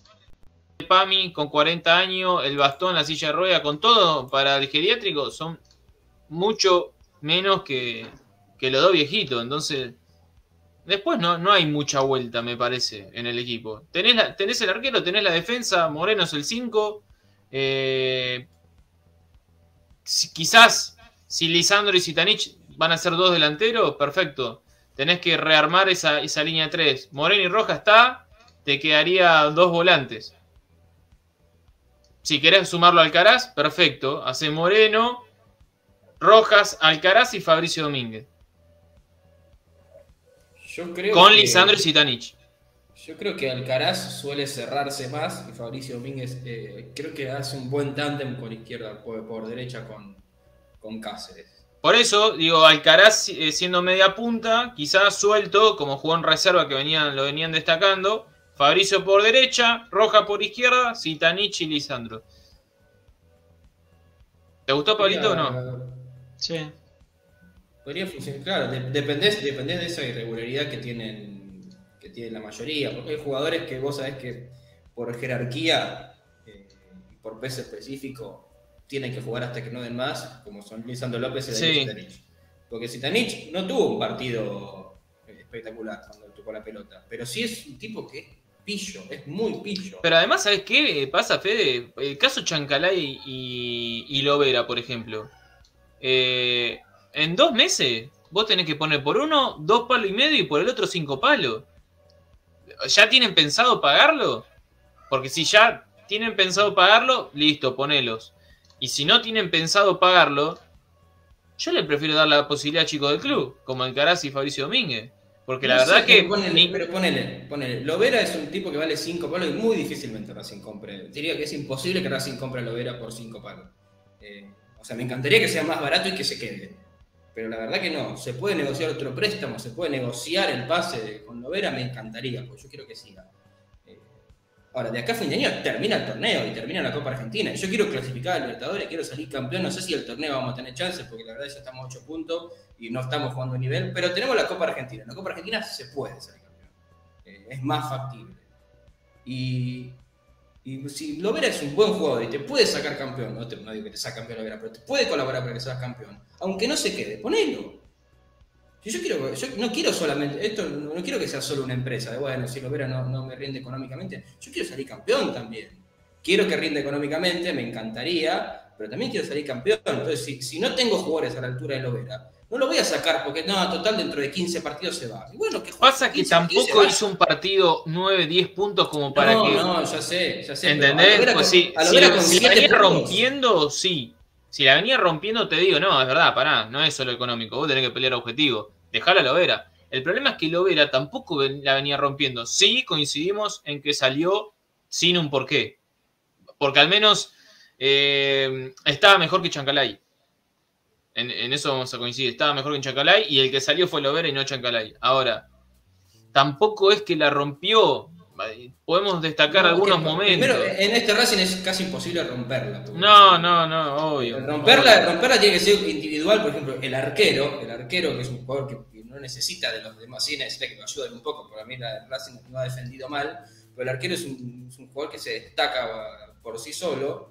Pami, con 40 años, el bastón, la silla de rueda, con todo para el geriátrico, son mucho menos que, que los dos viejitos. Entonces, después no, no hay mucha vuelta, me parece, en el equipo. Tenés, la- tenés el arquero, tenés la defensa, Moreno es el 5. Eh, si- quizás si Lisandro y Zitanich van a ser dos delanteros, perfecto. Tenés que rearmar esa, esa línea 3. Moreno y Roja está, te quedaría dos volantes. Si querés sumarlo a Alcaraz, perfecto. Hace Moreno, Rojas, Alcaraz y Fabricio Domínguez. Yo creo Con que- Lisandro y Zitanich. Yo creo que Alcaraz suele cerrarse más y Fabricio Domínguez eh, creo que hace un buen tándem por izquierda, por, por derecha con, con Cáceres. Por eso, digo, Alcaraz eh, siendo media punta, quizás suelto, como jugó en reserva que venían, lo venían destacando. Fabricio por derecha, Roja por izquierda, Zitanich y Lisandro. ¿Te gustó, Pablito, o no? Sí. Podría funcionar, claro, de- dependés, dependés de esa irregularidad que tienen, que tienen la mayoría, porque hay jugadores que vos sabés que por jerarquía eh, por peso específico tienen que jugar hasta que no den más, como son Lisandro López y David Sí. Zitanich. Porque Zitanich no tuvo un partido eh, espectacular cuando tocó la pelota, pero sí es un tipo que es pillo, es muy pillo. Pero además, ¿sabes qué pasa, Fede? El caso Chancalay y, y Lovera, por ejemplo. Eh, en dos meses, vos tenés que poner por uno dos palos y medio y por el otro cinco palos. ¿Ya tienen pensado pagarlo? Porque si ya tienen pensado pagarlo, listo, ponelos. Y si no tienen pensado pagarlo, yo le prefiero dar la posibilidad a chicos del club, como Alcaraz y Fabricio Domínguez. Porque la No sé, verdad que... pero ponele, ni- pero ponele, ponele. Lovera es un tipo que vale 5 palos y muy difícilmente Racing compre. Diría que es imposible que Racing compre a Lovera por 5 palos. Eh, o sea, me encantaría que sea más barato y que se quede. Pero la verdad que no. Se puede negociar otro préstamo, se puede negociar el pase con Lovera, me encantaría, porque yo quiero que siga. Eh, ahora, de acá a fin de año termina el torneo y termina la Copa Argentina. Yo quiero clasificar a Libertadores, quiero salir campeón. No sé si el torneo vamos a tener chances, porque la verdad ya estamos a 8 puntos y no estamos jugando a nivel, pero tenemos la Copa Argentina. En la Copa Argentina se puede salir campeón. Eh, es más factible. Y, y si Lovera es un buen jugador y te puede sacar campeón, no, te, no digo que te saque campeón Lovera, pero te puede colaborar para que seas campeón, aunque no se quede, ponelo. Si yo quiero, yo no quiero solamente, esto no, quiero que sea solo una empresa, de bueno, si Lovera no, no me rinde económicamente, yo quiero salir campeón también. Quiero que rinde económicamente, me encantaría, pero también quiero salir campeón. Entonces, si, si no tengo jugadores a la altura de Lovera, no lo voy a sacar porque no, total, dentro de 15 partidos se va. Y bueno, que Pasa que 15 partidos y tampoco hizo un partido 9, 10 puntos como para no, que. no, ya sé, ya sé. ¿Entendés? Pues con- sí, si, la- si venía puntos- rompiendo, sí. Si la venía rompiendo, te digo, no, es verdad, pará, no es solo económico, vos tenés que pelear objetivo. Dejala a Lovera. El problema es que Lovera tampoco ven- la venía rompiendo. Sí, coincidimos en que salió sin un porqué. Porque al menos eh, estaba mejor que Chancalay. En, en eso vamos a coincidir. Estaba mejor que Chancalay y el que salió fue Lovera y no Chancalay. Ahora, tampoco es que la rompió. Podemos destacar No, algunos momentos. Primero, en este Racing es casi imposible romperla. No, no, no, obvio. Romperla, romperla tiene que ser individual, por ejemplo, el arquero, el arquero que es un jugador que, que no necesita de los demás, sí necesita que lo ayuden un poco, porque a mí la Racing no ha defendido mal, pero el arquero es un, es un jugador que se destaca por sí solo,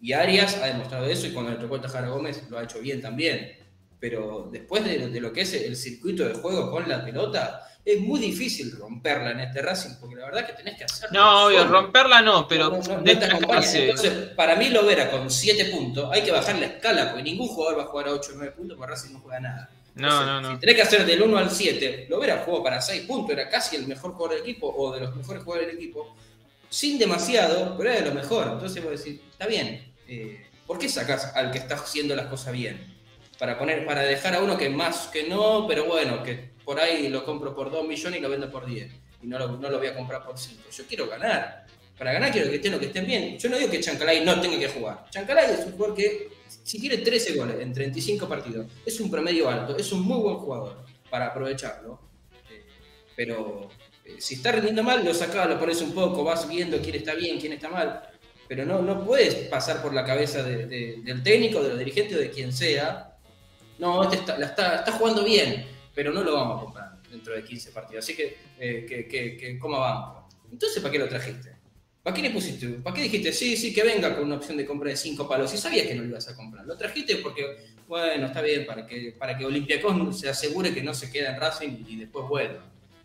y Arias ha demostrado eso, y cuando le tocó Tajara Gómez lo ha hecho bien también, pero después de, de lo que es el circuito de juego con la pelota, es muy difícil romperla en este Racing, porque la verdad que tenés que hacerlo. No, obvio, solo. romperla no, pero No, no, no. Entonces, para mí Lovera con 7 puntos, hay que bajar la escala, porque ningún jugador va a jugar a 8 o 9 puntos, porque Racing no juega nada. No, Entonces, no, no. Si tenés que hacer del 1 al 7, Lovera jugó para 6 puntos, era casi el mejor jugador del equipo, o de los mejores jugadores del equipo, sin demasiado, pero era de lo mejor. Entonces vos decís, está bien, eh, ¿por qué sacás al que está haciendo las cosas bien? Para, poner, para dejar a uno que más que no, pero bueno, que por ahí lo compro por 2 millones y lo vendo por 10. Y no lo, no lo voy a comprar por 5. Yo quiero ganar. Para ganar quiero que estén que estén bien. Yo no digo que Chancalay no tenga que jugar. Chancalay es un jugador que, si tiene 13 goles en 35 partidos, es un promedio alto, es un muy buen jugador para aprovecharlo. Eh, pero eh, si está rindiendo mal, lo sacás, lo pones un poco, vas viendo quién está bien, quién está mal. Pero no, no puedes pasar por la cabeza de- de- del técnico, de los dirigentes o de quien sea. No, este está, está, jugando bien, pero no lo vamos a comprar dentro de 15 partidos. Así que, eh, que. Entonces, ¿para qué lo trajiste? ¿Para qué le pusiste? ¿Para qué dijiste, sí, sí, que venga con una opción de compra de 5 palos? Si sabías que no lo ibas a comprar. Lo trajiste porque, bueno, está bien, para que, para que Olympiacos se asegure que no se queda en Racing y después vuelva.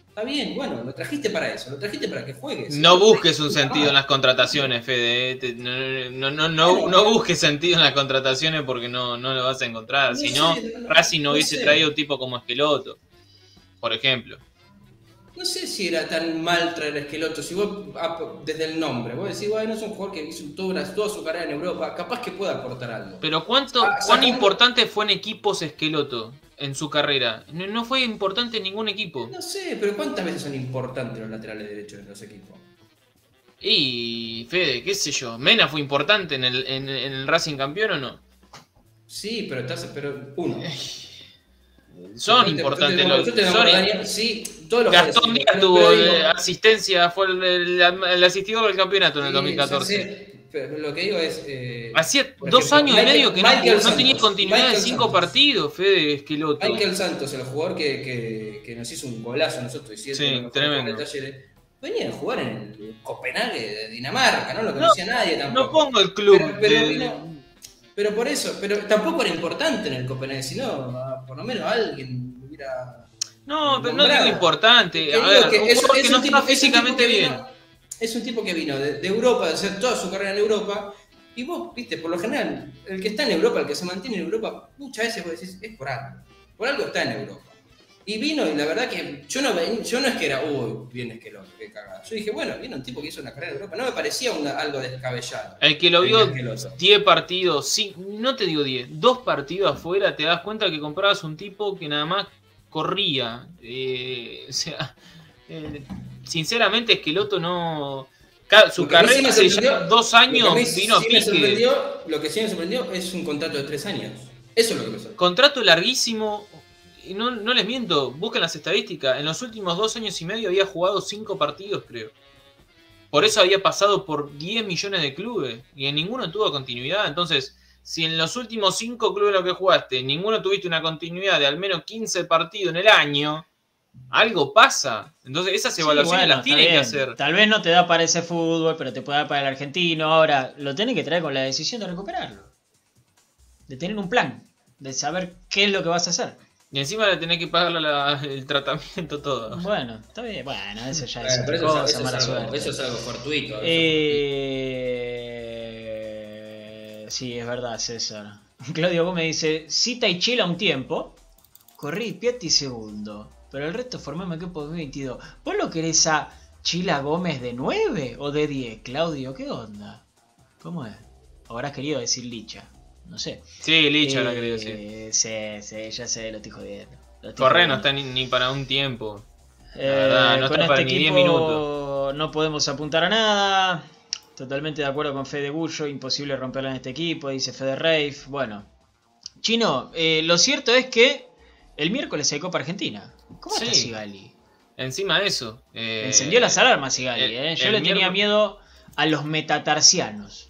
Está bien, bueno, lo trajiste para eso, lo trajiste para que juegues. No busques un sentido en las contrataciones, Fede. eh. No, no, no, busques sentido en las contrataciones porque no, no lo vas a encontrar. Si no, Racing no hubiese traído un tipo como Esqueloto, por ejemplo. No sé si era tan mal traer a Esqueloto, si vos, ah, desde el nombre, vos decís, bueno, es un jugador que hizo toda, su carrera en Europa, capaz que pueda aportar algo. Pero ¿cuánto, Ah, ¿cuán importante fue en equipos Esqueloto en su carrera? No, no fue importante en ningún equipo. No sé, pero ¿cuántas veces son importantes los laterales derechos de los equipos? Y Fede, qué sé yo, ¿Mena fue importante en el, en, en el Racing campeón o no? Sí, pero estás, pero uno. (laughs) Son importantes los. son- Daniel, sí, todos los Gastón Díaz tuvo digo- asistencia, fue el, el- el asistidor del campeonato en el Sí, 2014. Lo que digo es. eh, Hacía dos ejemplo, años y medio que no, no tenía continuidad de cinco Santos. partidos, Fede Esqueloto. Michael Santos, el jugador que, que, que nos hizo un golazo nosotros, siete, Sí, tremendo. venía a jugar en el Copenhague de Dinamarca, no lo No, conocía nadie tampoco. No pongo el club. Pero, pero de- vino- pero por eso, pero tampoco era importante en el Copenhague, sino por lo menos alguien hubiera. No, pero no digo importante. Que A ver, que un es- jugador es que no tipo- está físicamente bien. Es un tipo que vino de, de Europa, de hacer toda su carrera en Europa. Y vos, viste, por lo general, el que está en Europa, el que se mantiene en Europa, muchas veces vos decís, es por algo. Por algo está en Europa. Y vino, y la verdad que yo no, yo no es que era, uy, bien Esqueloto, qué cagada. Yo dije, bueno, vino un tipo que hizo una carrera en Europa. No me parecía una- algo descabellado. El que lo vio Esqueloto. 10 partidos, sí, no te digo 10, dos partidos afuera, te das cuenta que comprabas un tipo que nada más corría. Eh, (laughs) o sea, eh, sinceramente Esqueloto no... Su sí carrera ya dos años vino a sí me lo que sí me sorprendió es un contrato de tres años. Eso es lo que me sorprendió. Contrato larguísimo. Y no, no les miento, busquen las estadísticas. En los últimos dos años y medio había jugado cinco partidos, creo. Por eso había pasado por 10 millones de clubes. Y en ninguno tuvo continuidad. Entonces, si en los últimos cinco clubes en los que jugaste, ninguno tuviste una continuidad de al menos 15 partidos en el año, Algo pasa. Entonces esas Sí, evaluaciones bueno, las tiene que hacer. Tal vez no te da para ese fútbol, pero te puede dar para el argentino. Ahora, lo tenés que traer con la decisión de recuperarlo. De tener un plan. De saber qué es lo que vas a hacer. Y encima le tenés que pagarle la- el tratamiento todo. Bueno, está bien. Bueno, eso ya Bueno, es otra eso, es- cosa, eso es mala algo, suerte. eso es algo fortuito. Eh... Sí, es verdad, César. (laughs) Claudio Gómez dice, cita y chila un tiempo, corrí Piatti segundo, pero el resto formame equipo 2022. ¿Vos lo querés a Chila Gómez de 9 o de 10, Claudio? ¿Qué onda? ¿Cómo es? Habrás querido decir Licha, no sé. Sí, Licha Eh, quería decir. Sí, sí, ya sé, lo estoy jodiendo. lo estoy Correa no está ni, ni para un tiempo. Eh, verdad, no con está para este ni 10 equipo no podemos apuntar a nada. Totalmente de acuerdo con Fede Gullo, imposible romperla en este equipo, dice Fede Reif. Bueno, Chino, eh, lo cierto es que el miércoles hay Copa Argentina. ¿Cómo está. Sigali? Encima de eso. eh, Encendió las alarmas Sigali, el- eh. Yo le tenía miedo a los metatarsianos.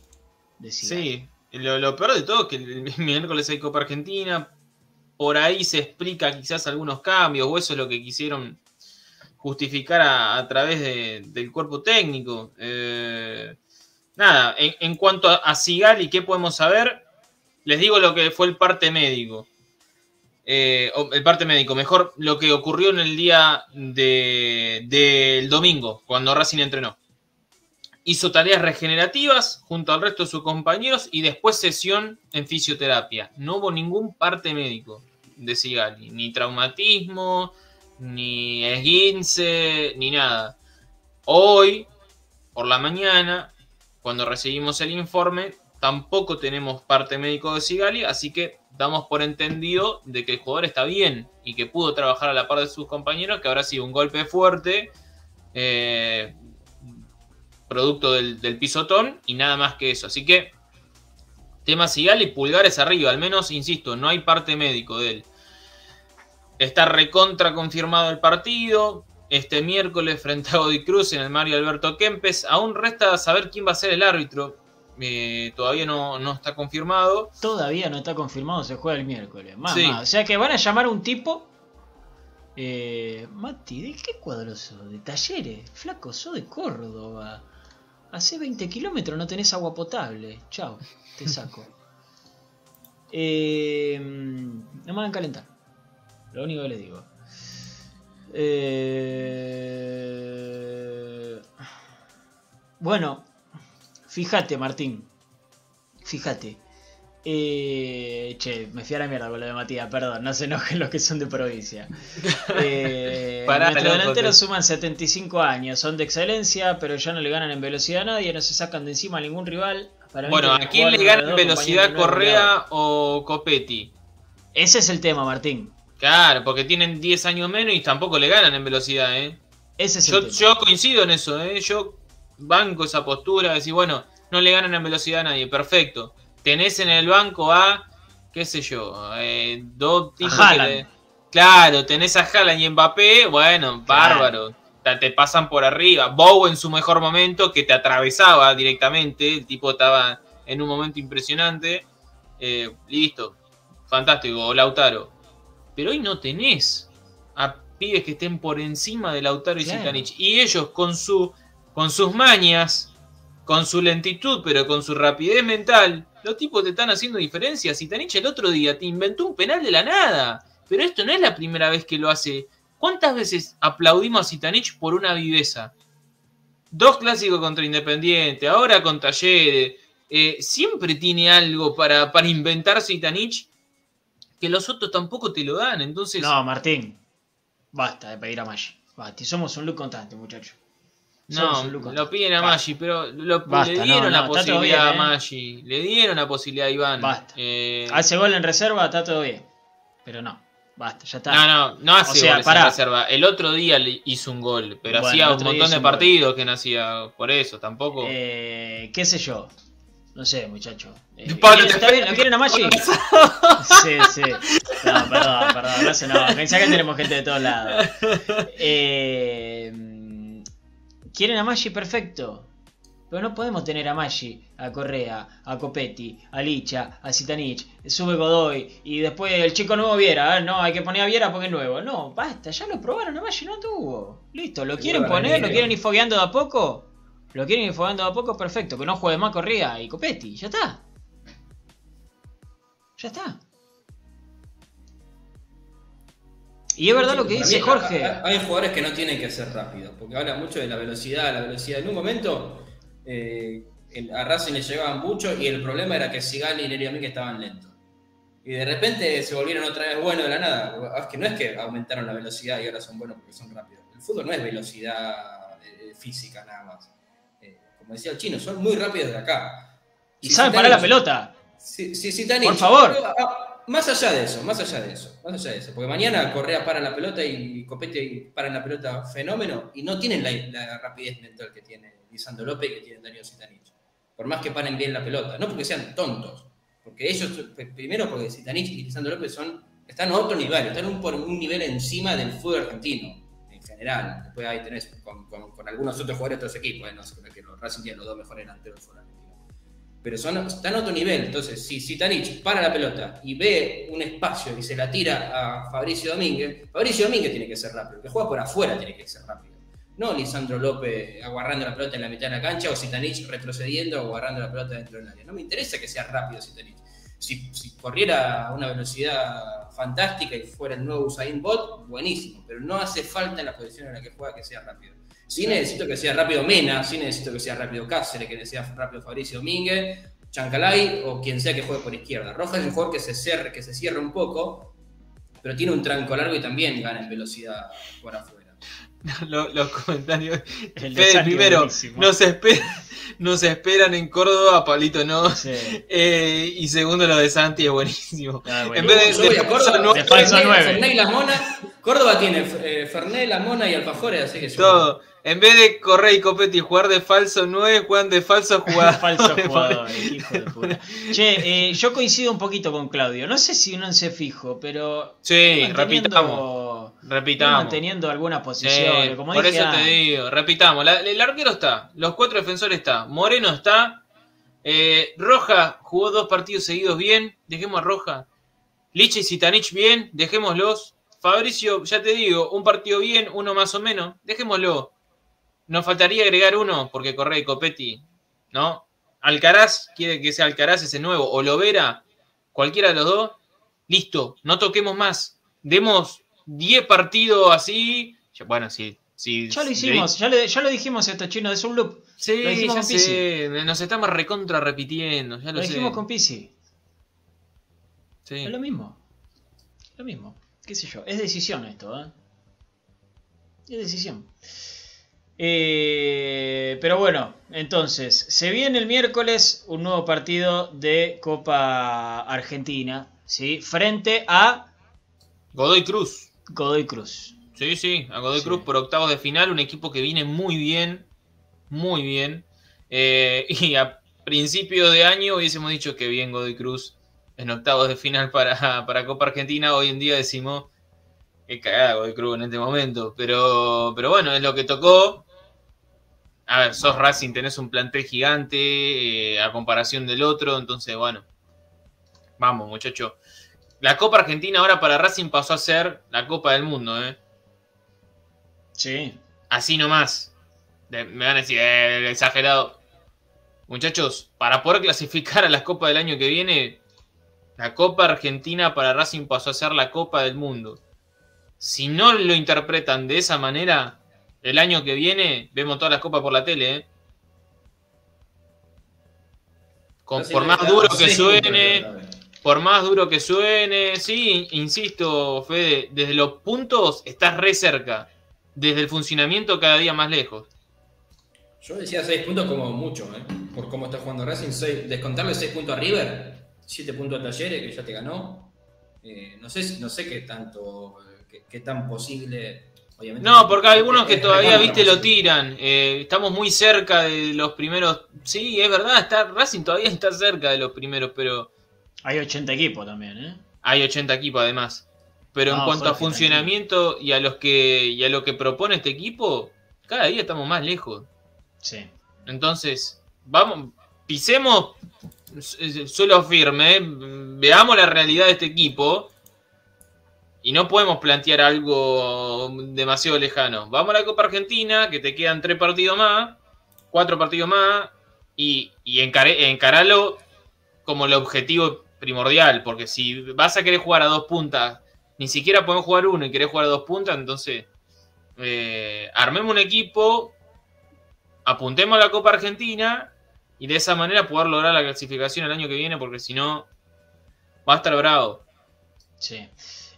De. Sí, lo, lo peor de todo es que el miércoles hay Copa Argentina. Por ahí se explica quizás algunos cambios, o eso es lo que quisieron justificar a, a través de- del cuerpo técnico. Eh, nada, en, en cuanto a, a Sigali, ¿qué podemos saber? Les digo lo que fue el parte médico. Eh, el parte médico, mejor lo que ocurrió en el día de- del domingo, cuando Racing entrenó hizo tareas regenerativas junto al resto de sus compañeros y después sesión en fisioterapia. No hubo ningún parte médico de Sigali, ni traumatismo, ni esguince, ni nada. Hoy, por la mañana, cuando recibimos el informe, tampoco tenemos parte médico de Sigali, así que damos por entendido de que el jugador está bien y que pudo trabajar a la par de sus compañeros, que habrá sido un golpe fuerte. eh, producto del, del pisotón y nada más que eso. Así que, tema Sigali, pulgares arriba, al menos, insisto, no hay parte médico de él. Está recontra confirmado el partido. Este miércoles frente a Godoy Cruz en el Mario Alberto Kempes. Aún resta saber quién va a ser el árbitro. Eh, todavía no, no está confirmado. Todavía no está confirmado, se juega el miércoles. Mamá, Sí. O sea que van a llamar a un tipo. Eh, Mati, ¿de qué cuadro sos? ¿De talleres? Flaco, sos de Córdoba. Hace 20 kilómetros no tenés agua potable. Chao, te saco. (laughs) eh, no me hagan calentar. Lo único que les digo. Eh, bueno, fíjate, Martín. Fíjate. Eh, che, me fui a la mierda con lo de Matías, perdón, no se enojen los que son de provincia. (laughs) Eh, nuestros delanteros te- suman 75 años, son de excelencia, pero ya no le ganan en velocidad a nadie, no se sacan de encima a ningún rival. Para Bueno, ¿a quién le gana en velocidad Correa o Copetti? Ese es el tema, Martín. Claro, porque tienen 10 años menos y tampoco le ganan en velocidad, ¿eh? Ese es el Yo, tema. yo coincido en eso, ¿eh? Yo banco esa postura de decir, bueno, no le ganan en velocidad a nadie, perfecto. Tenés en el banco a, qué sé yo, eh, dos tipos que Haaland. le- Claro, tenés a Haaland y Mbappé, bueno, bárbaro. Te, te pasan por arriba. Bow en su mejor momento, que te atravesaba directamente, el tipo estaba en un momento impresionante. Eh, listo, fantástico, o Lautaro. Pero hoy no tenés a pibes que estén por encima de Lautaro y Claro. Zitanich. Y ellos con su con sus mañas, con su lentitud, pero con su rapidez mental, los tipos te están haciendo diferencias. Zitanich el otro día te inventó un penal de la nada. Pero esto no es la primera vez que lo hace. ¿Cuántas veces aplaudimos a Zitanich por una viveza? Dos clásicos contra Independiente, ahora con Talleres. Eh, siempre tiene algo para, para inventar Zitanich que los otros tampoco te lo dan. Entonces, No, Martín. Basta de pedir a Maggi. Basta, somos un look constante, muchacho. No, lo piden a. Maggi, pero lo- Basta, le no, dieron no, la posibilidad bien, a ¿eh? Maggi. Le dieron la posibilidad a Iván. Basta. Eh, Hace gol en reserva, está todo bien. Pero no, basta, ya está. no, no, no hace O sea, goles en reserva. El otro día le hizo un gol, pero Bueno, hacía un montón de un gol. partidos que no hacía por eso, tampoco. Eh, ¿Qué sé yo? No sé, muchacho. Eh, (laughs) Pablo, ¿quieren- ¿Está bien? ¿No quieren a Maggi? (laughs) Sí, sí. No, perdón, perdón. No se. Pensá que tenemos gente de todos lados. (laughs) Eh, ¿Quieren a Maggi? Perfecto. Pero no podemos tener a Maggi, a Correa, a Copetti, a Licha, a Zitanich, sube Godoy y después el chico nuevo Viera. ¿eh? No, hay que poner a Viera porque es nuevo. No, basta, ya lo probaron a Maggi, no tuvo. Listo, ¿lo quieren poner? ¿Lo quieren ir fogueando de a poco? ¿Lo quieren ir fogueando de a poco? Perfecto, que no juegue más Correa y Copetti, ya está. Ya está. Y es verdad lo que dice mí, Jorge. Hay, hay jugadores que no tienen que ser rápidos, porque habla mucho de la velocidad, la velocidad. En un momento eh, el- a Racing le llegaban mucho y el problema era que Sigali y Neri que estaban lentos. Y de repente se volvieron otra vez buenos de la nada. Es que no es que aumentaron la velocidad y ahora son buenos porque son rápidos. El fútbol no es velocidad eh, física nada más. Eh, como decía el chino, son muy rápidos de acá. Y Si saben parar la pelota. si, si Zitanich- Por favor. Ah, Más allá de eso, más allá de eso, más allá de eso. Porque mañana Correa para la pelota y Copete para la pelota fenómeno y no tienen la, rapidez mental que tiene Lisandro López y que tiene Darío Zitanich. Por más que paren bien la pelota. No porque sean tontos. Porque ellos, primero porque Zitanich y Lisandro López son, están a otro nivel, están un, por un nivel encima del fútbol argentino en general. Después ahí tenés con algunos otros jugadores de otros equipos. eh, No sé, que los Racing tienen los dos mejores delanteros del fútbol argentino pero son, están a otro nivel. Entonces, si Zitanich para la pelota y ve un espacio y se la tira a Fabricio Domínguez, Fabricio Domínguez tiene que ser rápido. Que juega por afuera tiene que ser rápido. No Lisandro López agarrando la pelota en la mitad de la cancha o Zitanich retrocediendo o agarrando la pelota dentro del área. No me interesa que sea rápido Zitanich. Si, si corriera a una velocidad fantástica y fuera el nuevo Usain Bolt, buenísimo, pero no hace falta en la posición en la que juega que sea rápido. Sí necesito que sea rápido Mena, sí necesito que sea rápido Cáceres, que sea rápido Fabricio Domínguez, Chancalay o quien sea que juegue por izquierda. Rojas es un jugador que se cierra, que se cierra un poco, pero tiene un tranco largo y también gana en velocidad por afuera. (laughs) Lo- los comentarios. El de Fede, primero, nos, espera- (laughs) nos esperan en Córdoba, Pablito no. Sí. Eh, y segundo, lo de Santi es buenísimo. Ah, bueno. En vez de- Córdoba, no- de falso Fernet- nueve. Fernet y la Mona. Córdoba tiene eh, Fernet, la Mona y Alfajores, así que yo- Todo. En vez de correr y Copetti jugar de falso 9, juegan de falso (laughs) jugador. Falso jugador, hijo de puta. Che, eh, yo coincido un poquito con Claudio. No sé si un se fijo, pero. Sí, manteniendo- repitamos. Repitamos. Manteniendo. Sí, como por dije eso te digo, repitamos, la- el arquero está, los cuatro defensores está, Moreno está, eh, Roja jugó dos partidos seguidos bien, dejemos a Roja, Liche y Zitanich bien, dejémoslos, Fabricio, ya te digo, un partido bien, uno más o menos, dejémoslo, nos faltaría agregar uno, porque Correa y Copetti, ¿no? Alcaraz, quiere que sea Alcaraz ese nuevo, o Lovera, cualquiera de los dos, listo, no toquemos más, demos 10 partidos así, bueno, sí. sí Ya lo hicimos, ya, le- ya lo dijimos esto chino, es un loop. Sí, Lo dijimos ya con nos estamos recontra repitiendo, ya lo, Lo sé. dijimos con Pisi. Sí. Es lo mismo. Lo mismo. ¿Qué sé yo? Es decisión esto, ¿eh? Es decisión. Eh, pero bueno, entonces, se viene el miércoles un nuevo partido de Copa Argentina, ¿sí? Frente a Godoy Cruz. Godoy Cruz. Sí, sí, a Godoy Sí. Cruz por octavos de final, un equipo que viene muy bien, muy bien. Eh, (laughs) y a principio de año hubiésemos dicho que bien Godoy Cruz en octavos de final para, para Copa Argentina. Hoy en día decimos que cagada Godoy Cruz en este momento. Pero, pero bueno, es lo que tocó. A ver, sos Racing, tenés un plantel gigante eh, a comparación del otro. Entonces, bueno, vamos, muchacho. La Copa Argentina ahora para Racing pasó a ser la Copa del Mundo, ¿eh? Sí. Así nomás. De- me van a decir, eh, exagerado. Muchachos, para poder clasificar a la Copa del año que viene, la Copa Argentina para Racing pasó a ser la Copa del Mundo. Si no lo interpretan de esa manera, el año que viene vemos todas las copas por la tele, ¿eh? Con- por más duro que suene. Por más duro que suene, sí, insisto, Fede, desde los puntos estás re cerca. Desde el funcionamiento cada día más lejos. Yo decía 6 puntos como mucho, ¿eh? por cómo está jugando Racing. Seis- descontarle 6 puntos a River, 7 puntos a Talleres, que ya te ganó. Eh, no, sé, no sé qué tanto, qué, qué tan posible. Obviamente, No, porque hay algunos que todavía, viste, lo tiran. Eh, estamos muy cerca de los primeros. Sí, es verdad, está, Racing todavía está cerca de los primeros, pero Hay 80 equipos también, ¿eh? hay 80 equipos además. Pero en cuanto a funcionamiento y a los que y a lo que propone este equipo, cada día estamos más lejos. Sí. Entonces, vamos, pisemos suelo firme, veamos la realidad de este equipo y no podemos plantear algo demasiado lejano. Vamos a la Copa Argentina, que te quedan tres partidos más, cuatro partidos más, y, y encaralo como el objetivo primordial, porque si vas a querer jugar a dos puntas, ni siquiera podemos jugar uno y querés jugar a dos puntas, entonces eh, armemos un equipo, apuntemos a la Copa Argentina y de esa manera poder lograr la clasificación el año que viene, porque si no, va a estar bravo. Sí.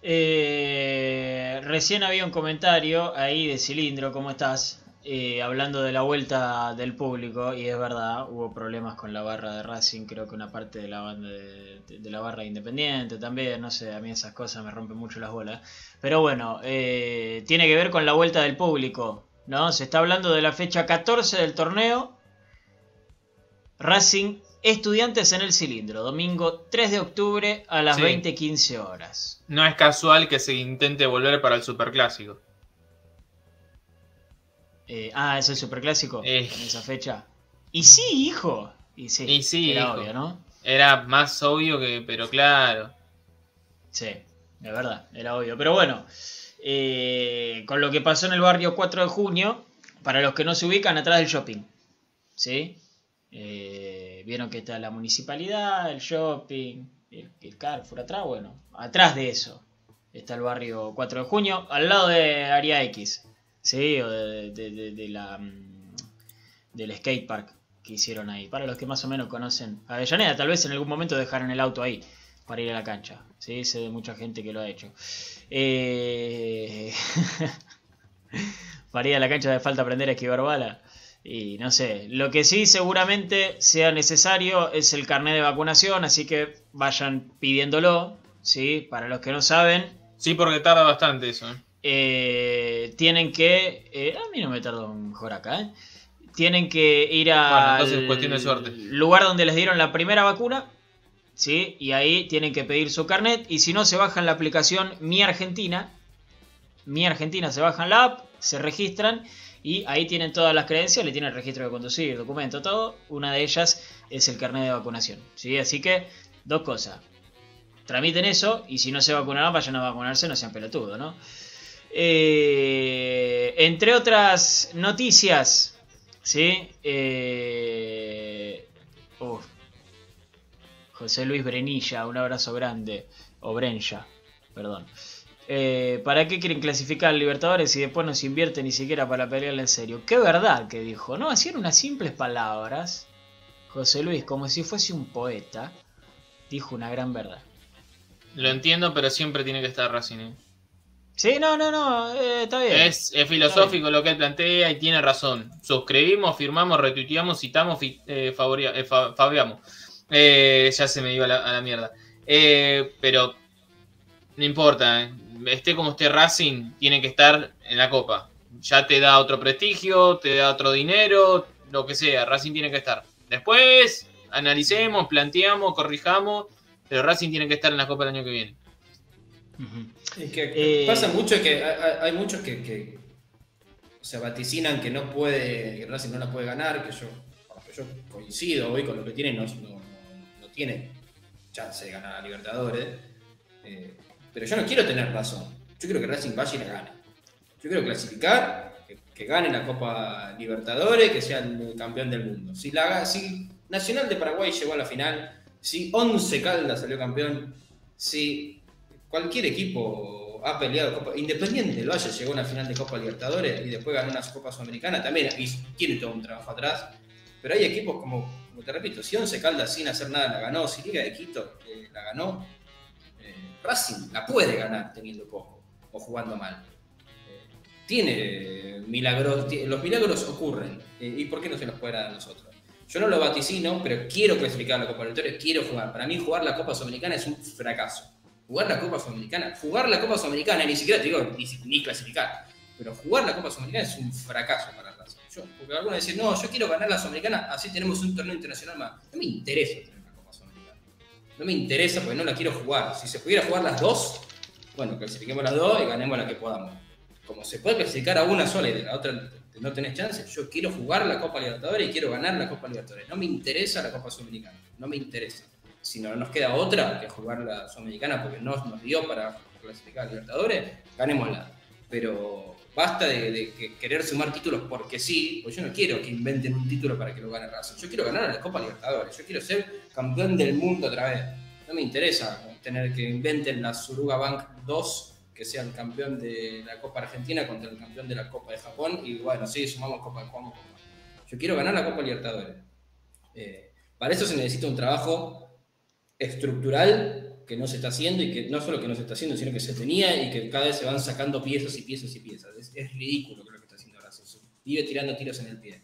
Eh, recién había un comentario ahí de Cilindro, ¿cómo estás? Eh, hablando de la vuelta del público, y es verdad, hubo problemas con la barra de Racing, creo que una parte de la banda de, la barra independiente también, no sé, a mí esas cosas me rompen mucho las bolas. Pero bueno, eh, tiene que ver con la vuelta del público, ¿no? Se está hablando de la fecha 14 del torneo, Racing Estudiantes en el Cilindro, domingo 3 de octubre a las 20.15 horas. No es casual que se intente volver para el Superclásico. Eh, ah, es el Superclásico eh. en esa fecha. Y sí, hijo. Y sí, era obvio, ¿no? Era más obvio que, pero claro. Sí, de verdad, era obvio. Pero bueno, eh, con lo que pasó en el barrio 4 de junio, para los que no se ubican, atrás del shopping. ¿Sí? Eh, vieron que está la municipalidad, el shopping, el, Carrefour atrás, bueno, atrás de eso está el barrio 4 de junio, al lado de Área X, ¿sí? O de, la, mm, del skatepark que hicieron ahí. Para los que más o menos conocen Avellaneda, tal vez en algún momento dejaron el auto ahí para ir a la cancha. ¿sí? Sé de mucha gente que lo ha hecho. Eh... (laughs) para ir a la cancha de falta aprender a esquivar bala. Y no sé, lo que sí seguramente sea necesario es el carnet de vacunación, así que vayan pidiéndolo, ¿sí? Para los que no saben. Sí, porque tarda bastante eso. ¿eh? Eh, tienen que... Eh, a mí no me tardó mejor acá, ¿eh? Tienen que ir al lugar donde les dieron la primera vacuna, ¿sí? Y ahí tienen que pedir su carnet, y si no, se bajan la aplicación Mi Argentina. Mi Argentina, se bajan la app, se registran y ahí tienen todas las credenciales, tienen el registro de conducir, documento, todo. Una de ellas es el carnet de vacunación. ¿sí? Así que, dos cosas. Tramiten eso y si no se vacunaron, vayan a vacunarse, no sean pelotudos, ¿no? Eh, entre otras noticias, ¿sí? Eh, José Luis Brenilla, un abrazo grande. O Brenja, perdón. Eh, ¿Para qué quieren clasificar al Libertadores y después no se invierte ni siquiera para pelearle en serio? Qué verdad que dijo, ¿no? Hacían unas simples palabras. José Luis, como si fuese un poeta, dijo una gran verdad. Lo entiendo, pero siempre tiene que estar Racing. ¿Eh? Sí, no, no, no, eh, está bien. Es, filosófico lo que él plantea y tiene razón. Suscribimos, firmamos, retuiteamos, citamos, eh, fabriamos. ya se me iba a la, a la mierda. pero no importa, ¿eh? esté como esté Racing, tiene que estar en la Copa. Ya te da otro prestigio, te da otro dinero, lo que sea, Racing tiene que estar. Después analicemos, planteamos, corrijamos, pero Racing tiene que estar en la Copa el año que viene. Que eh, pasa mucho que hay, muchos que, se vaticinan que no puede, que Racing no la puede ganar, que yo, yo coincido hoy con lo que tiene, no, no, tiene chance de ganar a Libertadores. Eh, pero yo no quiero tener razón. Yo quiero que Racing vaya y la gane. Yo quiero clasificar, que, gane la Copa Libertadores, que sea el campeón del mundo. Si, la, si Nacional de Paraguay llegó a la final, si Once Caldas salió campeón, si cualquier equipo ha peleado Copa Independiente, lo haya, llegó a una final de Copa Libertadores y después ganó una Copa Sudamericana, también tiene todo un trabajo atrás. Pero hay equipos como, te repito, si Once Caldas sin hacer nada la ganó, si Liga de Quito eh, la ganó, Racing la puede ganar teniendo poco o jugando mal. tiene milagros, los milagros ocurren. ¿Y por qué no se los puede dar a nosotros? Yo no lo vaticino, pero quiero clasificar la Copa Libertadores, quiero jugar. Para mí jugar la Copa Sudamericana es un fracaso. Jugar la Copa Sudamericana, jugar la Copa Sudamericana, ni siquiera te digo ni, clasificar, pero jugar la Copa Sudamericana es un fracaso para Racing. Yo, porque algunos dicen, no, yo quiero ganar la Sudamericana, así tenemos un torneo internacional más. No me interesa no me interesa porque no la quiero jugar. Si se pudiera jugar las dos, bueno, clasifiquemos las dos y ganemos la que podamos. Como se puede clasificar a una sola y de la otra no tenés chance. Yo quiero jugar la Copa Libertadores y quiero ganar la Copa Libertadores. No me interesa la Copa Sudamericana, no me interesa. Si no nos queda otra que jugar la Sudamericana porque no nos dio para clasificar a Libertadores, ganémosla. Pero basta de, querer sumar títulos porque sí, pues yo no quiero que inventen un título para que lo gane Racing. Yo quiero ganar la Copa Libertadores, yo quiero ser campeón del mundo otra vez. No me interesa tener que inventen la Suruga Bank 2 que sea el campeón de la Copa Argentina contra el campeón de la Copa de Japón y bueno, sí, sumamos Copa, jugamos Copa. Yo quiero ganar la Copa Libertadores. Eh, para eso se necesita un trabajo estructural que no se está haciendo y que no solo que no se está haciendo, sino que se tenía y que cada vez se van sacando piezas y piezas y piezas. Es, ridículo lo que está haciendo ahora. vive tirando tiros en el pie.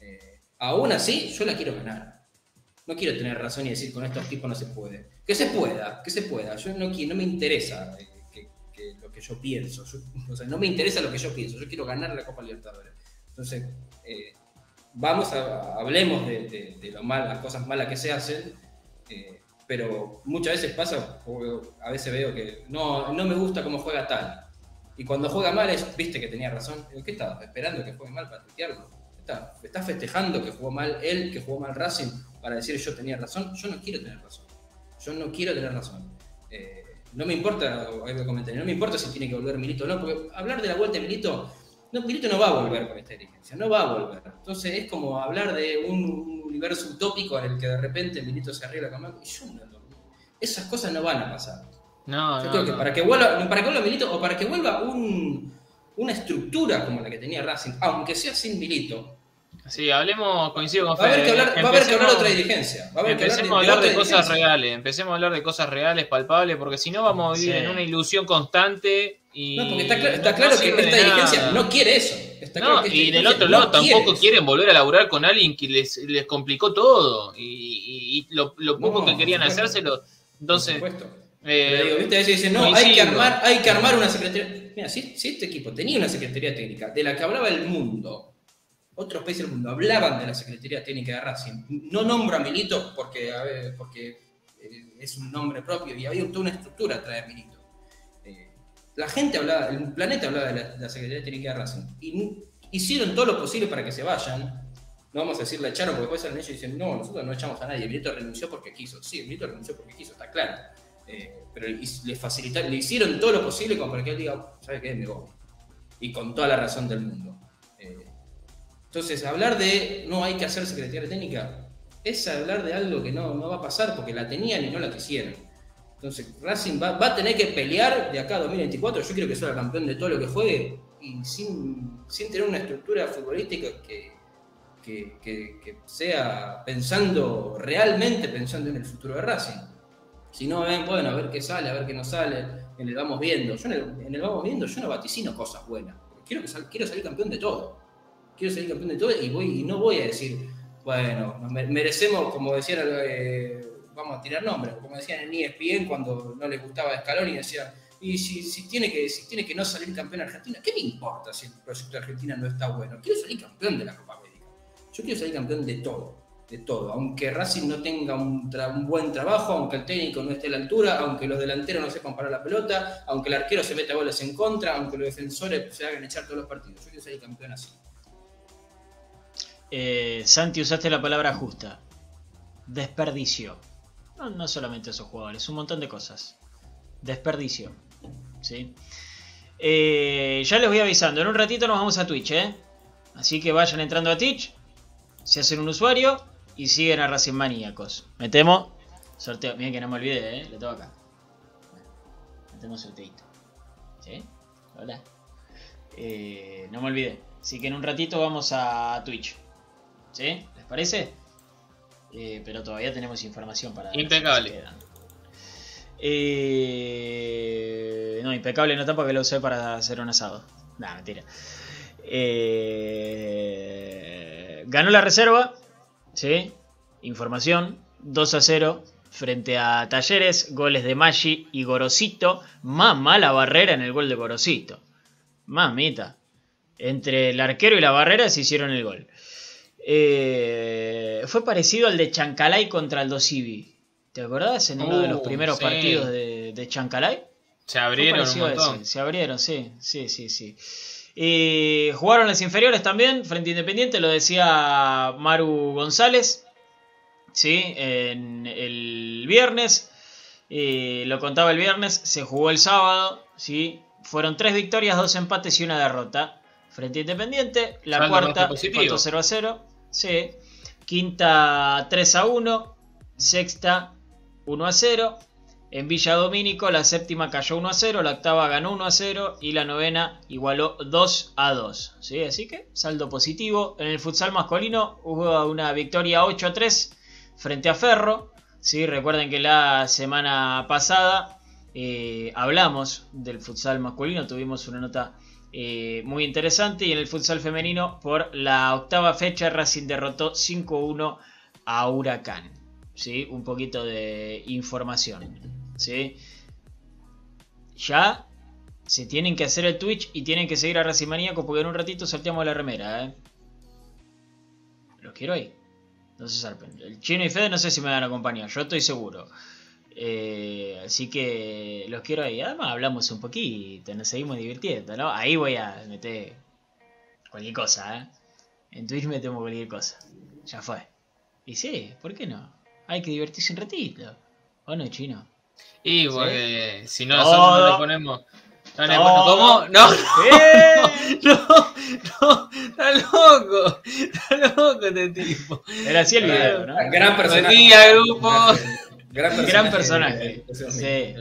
Eh, aún así, yo la quiero ganar. No quiero tener razón y decir con estos tipos no se puede. Que se pueda, que se pueda. Yo no, no me interesa. Eh, lo que yo pienso. (laughs) o sea, no me interesa lo que yo pienso, yo quiero ganar la Copa Libertadores. Entonces, eh, vamos a, hablemos de, lo mal, las cosas malas que se hacen, eh, pero muchas veces pasa, a veces veo que no, no me gusta cómo juega tal. Y cuando juega mal es, viste que tenía razón. ¿Qué estás esperando que juegue mal para tuitearlo? ¿Estás está festejando que jugó mal él, que jugó mal Racing, para decir yo tenía razón? Yo no quiero tener razón. Yo no quiero tener razón. Eh, no me importa, no me importa si tiene que volver Milito o no, porque hablar de la vuelta de Milito, no, Milito no va a volver con esta dirigencia, no va a volver. Entonces es como hablar de un universo utópico en el que de repente Milito se arregla con Marco. Y yo no, esas cosas no van a pasar. No, yo creo que para que vuelva, para que vuelva Milito, o para que vuelva una estructura como la que tenía Racing, aunque sea sin Milito, Sí, hablemos, coincido con Fede. Va a haber que hablar, va a haber que hablar otra dirigencia. empecemos a hablar de, cosas reales, empecemos a hablar de cosas reales, palpables, porque si no vamos a vivir en una ilusión constante y. No, porque está, claro que esta dirigencia no quiere eso. Y del otro lado tampoco quieren volver a laburar con alguien que les, les complicó todo. Y, lo, poco que querían hacérselo. Entonces. Por supuesto. Eh, digo, ¿viste? A veces dicen, no, hay que, armar, hay que armar una secretaría. Mira, si, si este equipo tenía una secretaría técnica de la que hablaba el mundo otros países del mundo hablaban de la Secretaría Técnica de Racing. No nombro a Milito porque, porque eh, es un nombre propio y había toda una estructura atrás de Milito. Eh, la gente hablaba, el planeta hablaba de la, Secretaría Técnica de Racing. Y hicieron todo lo posible para que se vayan. No vamos a decir la echaron porque después salen ellos y dicen, no, nosotros no echamos a nadie. Milito renunció porque quiso. Sí, Milito renunció porque quiso, está claro. Eh, pero le facilitaron, le hicieron todo lo posible como para que él diga, ¿sabe qué? Me voy. Y con toda la razón del mundo. Entonces, hablar de no hay que hacer secretaría técnica es hablar de algo que no, no va a pasar porque la tenían y no la quisieron. Entonces, Racing va, a tener que pelear de acá a 2024. Yo quiero que sea campeón de todo lo que juegue y sin, tener una estructura futbolística que, que, sea pensando, realmente pensando en el futuro de Racing. Si no ven, bueno, a ver qué sale, a ver qué no sale, en el vamos viendo. Yo en el, vamos viendo, yo no vaticino cosas buenas. Quiero, que quiero salir campeón de todo quiero salir campeón de todo y no voy a decir, bueno, merecemos, como decían, eh, vamos a tirar nombres, como decían en ESPN cuando no les gustaba Escalón y decían, y si, tiene que, si tiene que no salir campeón Argentina, ¿qué me importa si el proyecto de Argentina no está bueno? Quiero salir campeón de la Copa América. Yo quiero salir campeón de todo, de todo. Aunque Racing no tenga un, un, buen trabajo, aunque el técnico no esté a la altura, aunque los delanteros no sepan parar la pelota, aunque el arquero se meta goles en contra, aunque los defensores se hagan echar todos los partidos. Yo quiero salir campeón así. Eh, Santi, usaste la palabra justa. Desperdicio. No, solamente esos jugadores, un montón de cosas. Desperdicio. ¿sí? Eh, ya les voy avisando, en un ratito nos vamos a Twitch, ¿eh? Así que vayan entrando a Twitch, se hacen un usuario y siguen a Racing Maníacos. Metemos sorteo. Miren que no me olvide, ¿eh? Le tengo acá. Metemos sorteito. ¿Sí? Hola. Eh, no me olvide. Así que en un ratito vamos a Twitch. ¿Sí? ¿Les parece? Eh, pero todavía tenemos información para... Impecable. Eh, no, impecable no tampoco que lo usé para hacer un asado. Nah, mentira. Eh, ganó la reserva. ¿Sí? Información. 2 a 0 frente a Talleres. Goles de Maggi y Gorosito. Más mala barrera en el gol de Gorosito. Mamita. Entre el arquero y la barrera se hicieron el gol. Eh, fue parecido al de Chancalay contra el Dosivi. ¿Te acordás? En uno de los uh, primeros partidos de, de, Chancalay. Se abrieron un montón. Se abrieron, sí, sí, sí, sí. Eh, jugaron las inferiores también, frente a Independiente, lo decía Maru González, ¿sí? En el viernes, eh, lo contaba el viernes, se jugó el sábado, ¿sí? Fueron tres victorias, dos empates y una derrota. Frente a Independiente, la Saldo cuarta, rojo positivo. cuarto 0 a 0, sí. Quinta 3 a 1, sexta 1 a 0. En Villa Domínico la séptima cayó 1 a 0, la octava ganó 1 a 0 y la novena igualó 2 a 2. ¿sí? Así que saldo positivo. En el futsal masculino hubo una victoria 8 a 3 frente a Ferro. ¿sí? Recuerden que la semana pasada eh, hablamos del futsal masculino, tuvimos una nota eh, muy interesante y en el futsal femenino por la octava fecha Racing derrotó 5-1 a Huracán. ¿sí? Un poquito de información. ¿sí? Ya se tienen que hacer el Twitch y tienen que seguir a Racing Maníaco porque en un ratito sorteamos la remera. ¿eh? Los quiero ahí. No se zarpen. El chino y Fede no sé si me van a acompañar, yo estoy seguro. Eh, así que los quiero ahí. Además hablamos un poquito, nos seguimos divirtiendo, ¿no? Ahí voy a meter cualquier cosa, ¿eh? En Twitch metemos cualquier cosa. Ya fue. Y sí, ¿por qué no? Hay que divertirse un ratito. ¿O no, chino? Y porque si no, nosotros no le ponemos. No ponemos. Todo. ¿Cómo? No, ¡Eh! (laughs) no, no, está loco, está loco este tipo. Era así el video, ¿no? Gran personaje. Buen día, grupo. Gran Gran personaje. Sí.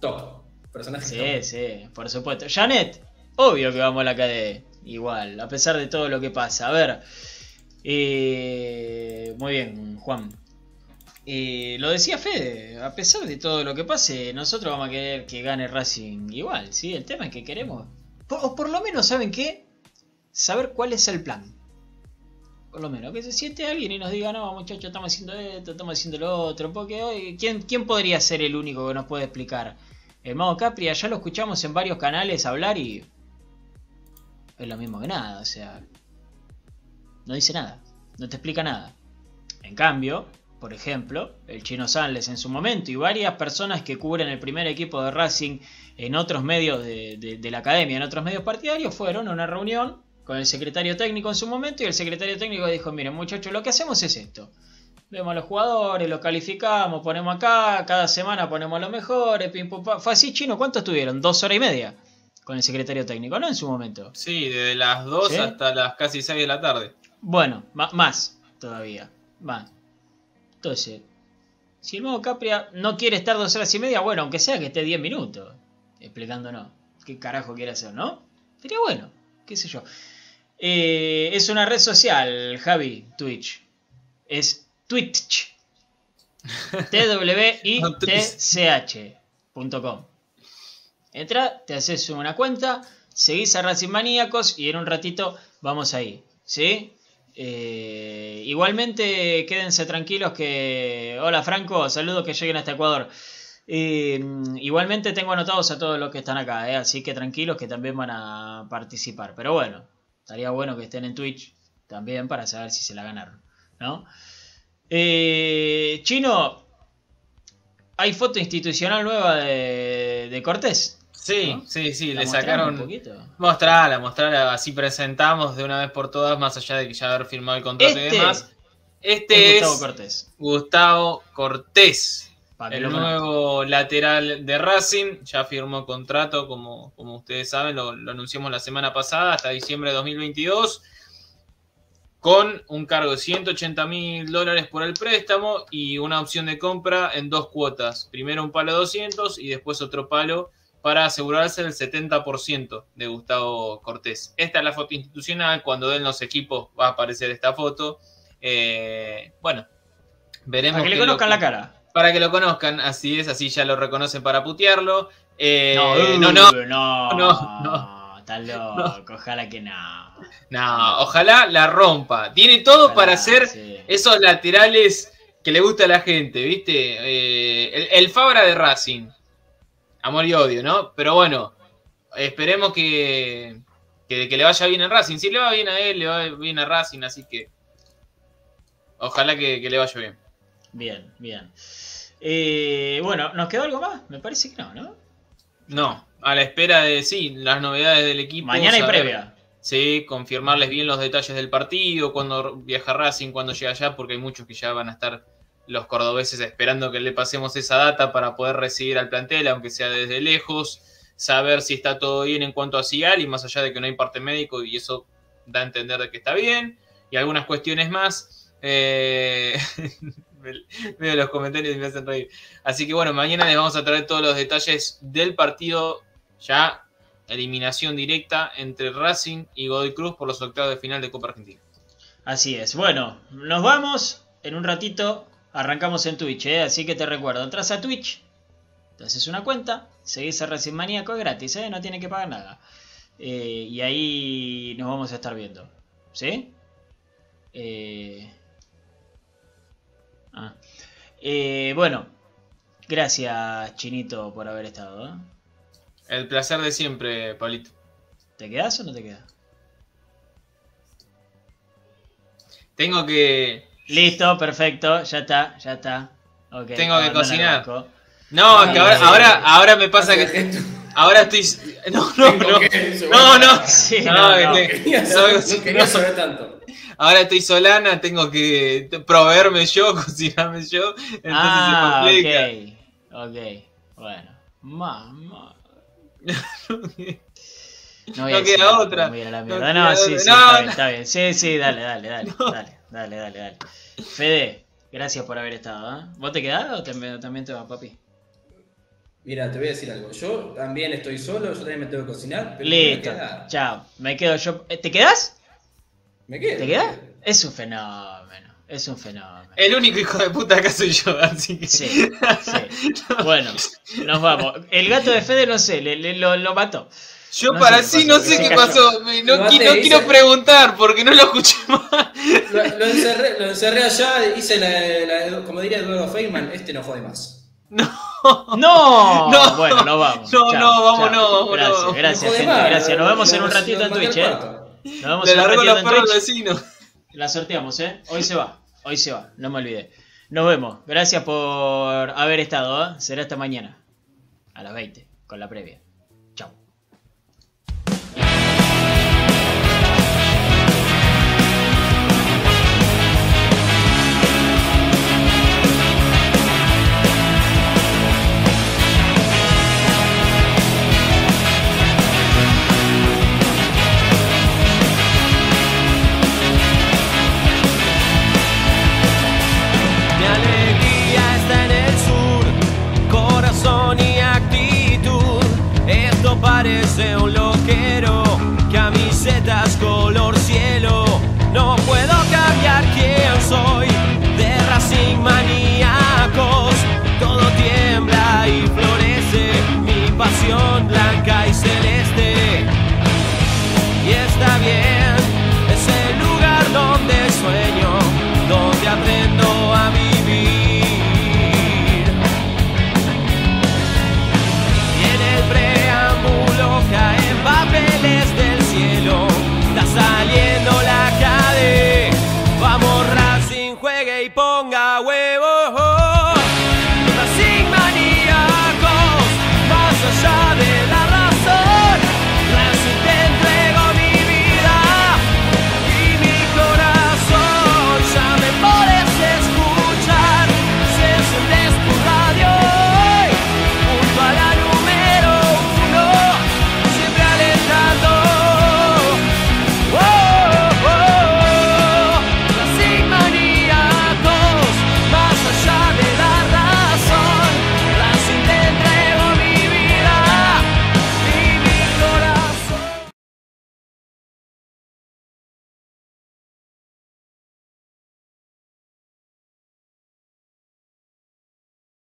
Top. Personaje Sí, top. sí, por supuesto. Janet, obvio que vamos a la KD. Igual, a pesar de todo lo que pasa. A ver. eh, muy bien, Juan. Eh, lo decía Fede, a pesar de todo lo que pase, nosotros vamos a querer que gane Racing igual, ¿sí? El tema es que queremos, por- o por lo menos, ¿saben qué? Saber cuál es el plan. Por lo menos, que se siente alguien y nos diga, no, muchachos, estamos haciendo esto, estamos haciendo lo otro, porque hoy, ¿quién, ¿quién podría ser el único que nos puede explicar? El Mago Capria, ya lo escuchamos en varios canales hablar y... Es lo mismo que nada, o sea... No dice nada, no te explica nada. En cambio, por ejemplo, el Chino Sanles en su momento y varias personas que cubren el primer equipo de Racing en otros medios de, de- de la academia, en otros medios partidarios, fueron a una reunión con el secretario técnico en su momento y el secretario técnico dijo, miren muchachos, lo que hacemos es esto. Vemos a los jugadores, los calificamos, ponemos acá, cada semana ponemos los mejores, pim pum. Fue así, Chino, ¿cuánto estuvieron? Dos horas y media con el secretario técnico, ¿no? En su momento. Sí, desde las 2 ¿Sí? hasta las casi 6 de la tarde. Bueno, más todavía. Más. Entonces, si el modo Capria no quiere estar dos horas y media, bueno, aunque sea que esté 10 minutos explicándonos qué carajo quiere hacer, ¿no? Sería bueno, qué sé yo. Eh, es una red social, Javi, Twitch. Es Twitch. (laughs) T-W-I-T-C-H.com. Entra, te haces una cuenta, seguís a Racing Maníacos y en un ratito vamos ahí. ¿Sí? Eh, igualmente, quédense tranquilos que. Hola Franco, saludos que lleguen hasta Ecuador. Eh, igualmente tengo anotados a todos los que están acá, eh, así que tranquilos que también van a participar. Pero bueno, estaría bueno que estén en Twitch también para saber si se la ganaron. ¿no? Eh, Chino, hay foto institucional nueva de, de Cortés. Sí, ¿No? sí, sí, ¿La le sacaron. un poquito? Mostrala, mostrala, así presentamos de una vez por todas, más allá de que ya haber firmado el contrato y Este demás. Este es Gustavo Cortés. Gustavo Cortés, el nuevo lateral de Racing. Ya firmó contrato, como, como ustedes saben, lo, lo anunciamos la semana pasada, hasta diciembre de 2022. Con un cargo de 180 mil dólares por el préstamo y una opción de compra en dos cuotas. Primero un palo de 200 y después otro palo para asegurarse el 70% de Gustavo Cortés. Esta es la foto institucional. Cuando den los equipos va a aparecer esta foto. Eh, bueno, veremos. Para que le conozcan que- la cara. Para que lo conozcan, así es, así ya lo reconocen para putearlo. Eh, No, no, no, no, no, no, Está loco, ojalá que no. no, ojalá la rompa. Tiene todo Ojalá, para sí. esos laterales que le gusta a la gente, ¿viste? Eh, el, el Fabra de Racing. Amor y odio, ¿no? Pero bueno, esperemos que, que, que le vaya bien en Racing. Si le va bien a él, le va bien a Racing, así que ojalá que, que le vaya bien. Bien, bien. Eh, bueno, ¿nos quedó algo más? Me parece que no, ¿no? No, a la espera de, sí, las novedades del equipo. Mañana saber- previa. Sí, confirmarles bien los detalles del partido, cuando viaja Racing, cuando llega allá, porque hay muchos que ya van a estar los cordobeses esperando que le pasemos esa data para poder recibir al plantel, aunque sea desde lejos, saber si está todo bien en cuanto a Sigal y más allá de que no hay parte médico y eso da a entender de que está bien, y algunas cuestiones más. Eh, (laughs) Veo los comentarios y me hacen reír. Así que bueno, mañana les vamos a traer todos los detalles del partido ya eliminación directa entre Racing y Godoy Cruz por los octavos de final de Copa Argentina. Así es. Bueno, nos vamos. En un ratito arrancamos en Twitch, ¿eh? así que te recuerdo, entras a Twitch, te haces una cuenta, seguís a Racing Maníaco, es gratis, ¿eh? no tiene que pagar nada. Eh, y ahí nos vamos a estar viendo. ¿Sí? Eh... Ah. Eh, bueno, gracias Chinito por haber estado. ¿eh? El placer de siempre, Pablito. ¿Te quedas o no te quedas? Tengo que. Listo, perfecto, ya está, ya está. Tengo que cocinar. banco. No, No, que ahora, ahora, ahora me pasa que. Ahora estoy. No, no, no. No, no. No, no, que no. no, no no. Ahora estoy solana, tengo que proveerme yo, (laughs) cocinarme yo. Entonces ah, se complica. ok, ok, bueno. Mamá. (laughs) No, No queda otra. me a la No mierda. queda No, sí, otra. sí, No, está no. bien, está bien. Sí, sí, dale, dale, dale, (laughs) dale, dale, dale, dale. Fede, gracias por haber estado. ¿eh? ¿Vos te quedás o te- también te vas, papi? Mira, te voy a decir algo. Yo también estoy solo, yo también me tengo que cocinar. Pero me Listo, quedar. chao. Me quedo yo. Eh, ¿Te quedás? ¿Me quedo? ¿Te quedás? Es un fenómeno, es un fenómeno. El único hijo de puta acá soy yo, así que. Sí, sí. (laughs) Bueno, nos vamos. El gato de Fede, no sé, le, le- lo, lo mató. Yo No para sí no sé qué pasó. me- No, qui- no quiero preguntar porque no lo escuché más. Lo, lo encerré, lo encerré allá, hice la, la- como diría Eduardo Feynman, este no jode más. ¡No! No. (laughs) Bueno, nos vamos. No, Chao, no, chao. Gracias, No gracias, jode gente. más, Gracias. Nos vemos en un ratito en Twitch, ¿eh? Nos vemos Le en ratito los en perros al Twitch. vecino. La sorteamos, ¿eh? Hoy se va. Hoy se va. No me olvidé. Nos vemos. Gracias por haber estado, ¿eh? Será hasta mañana. A las 20, con la previa. Parece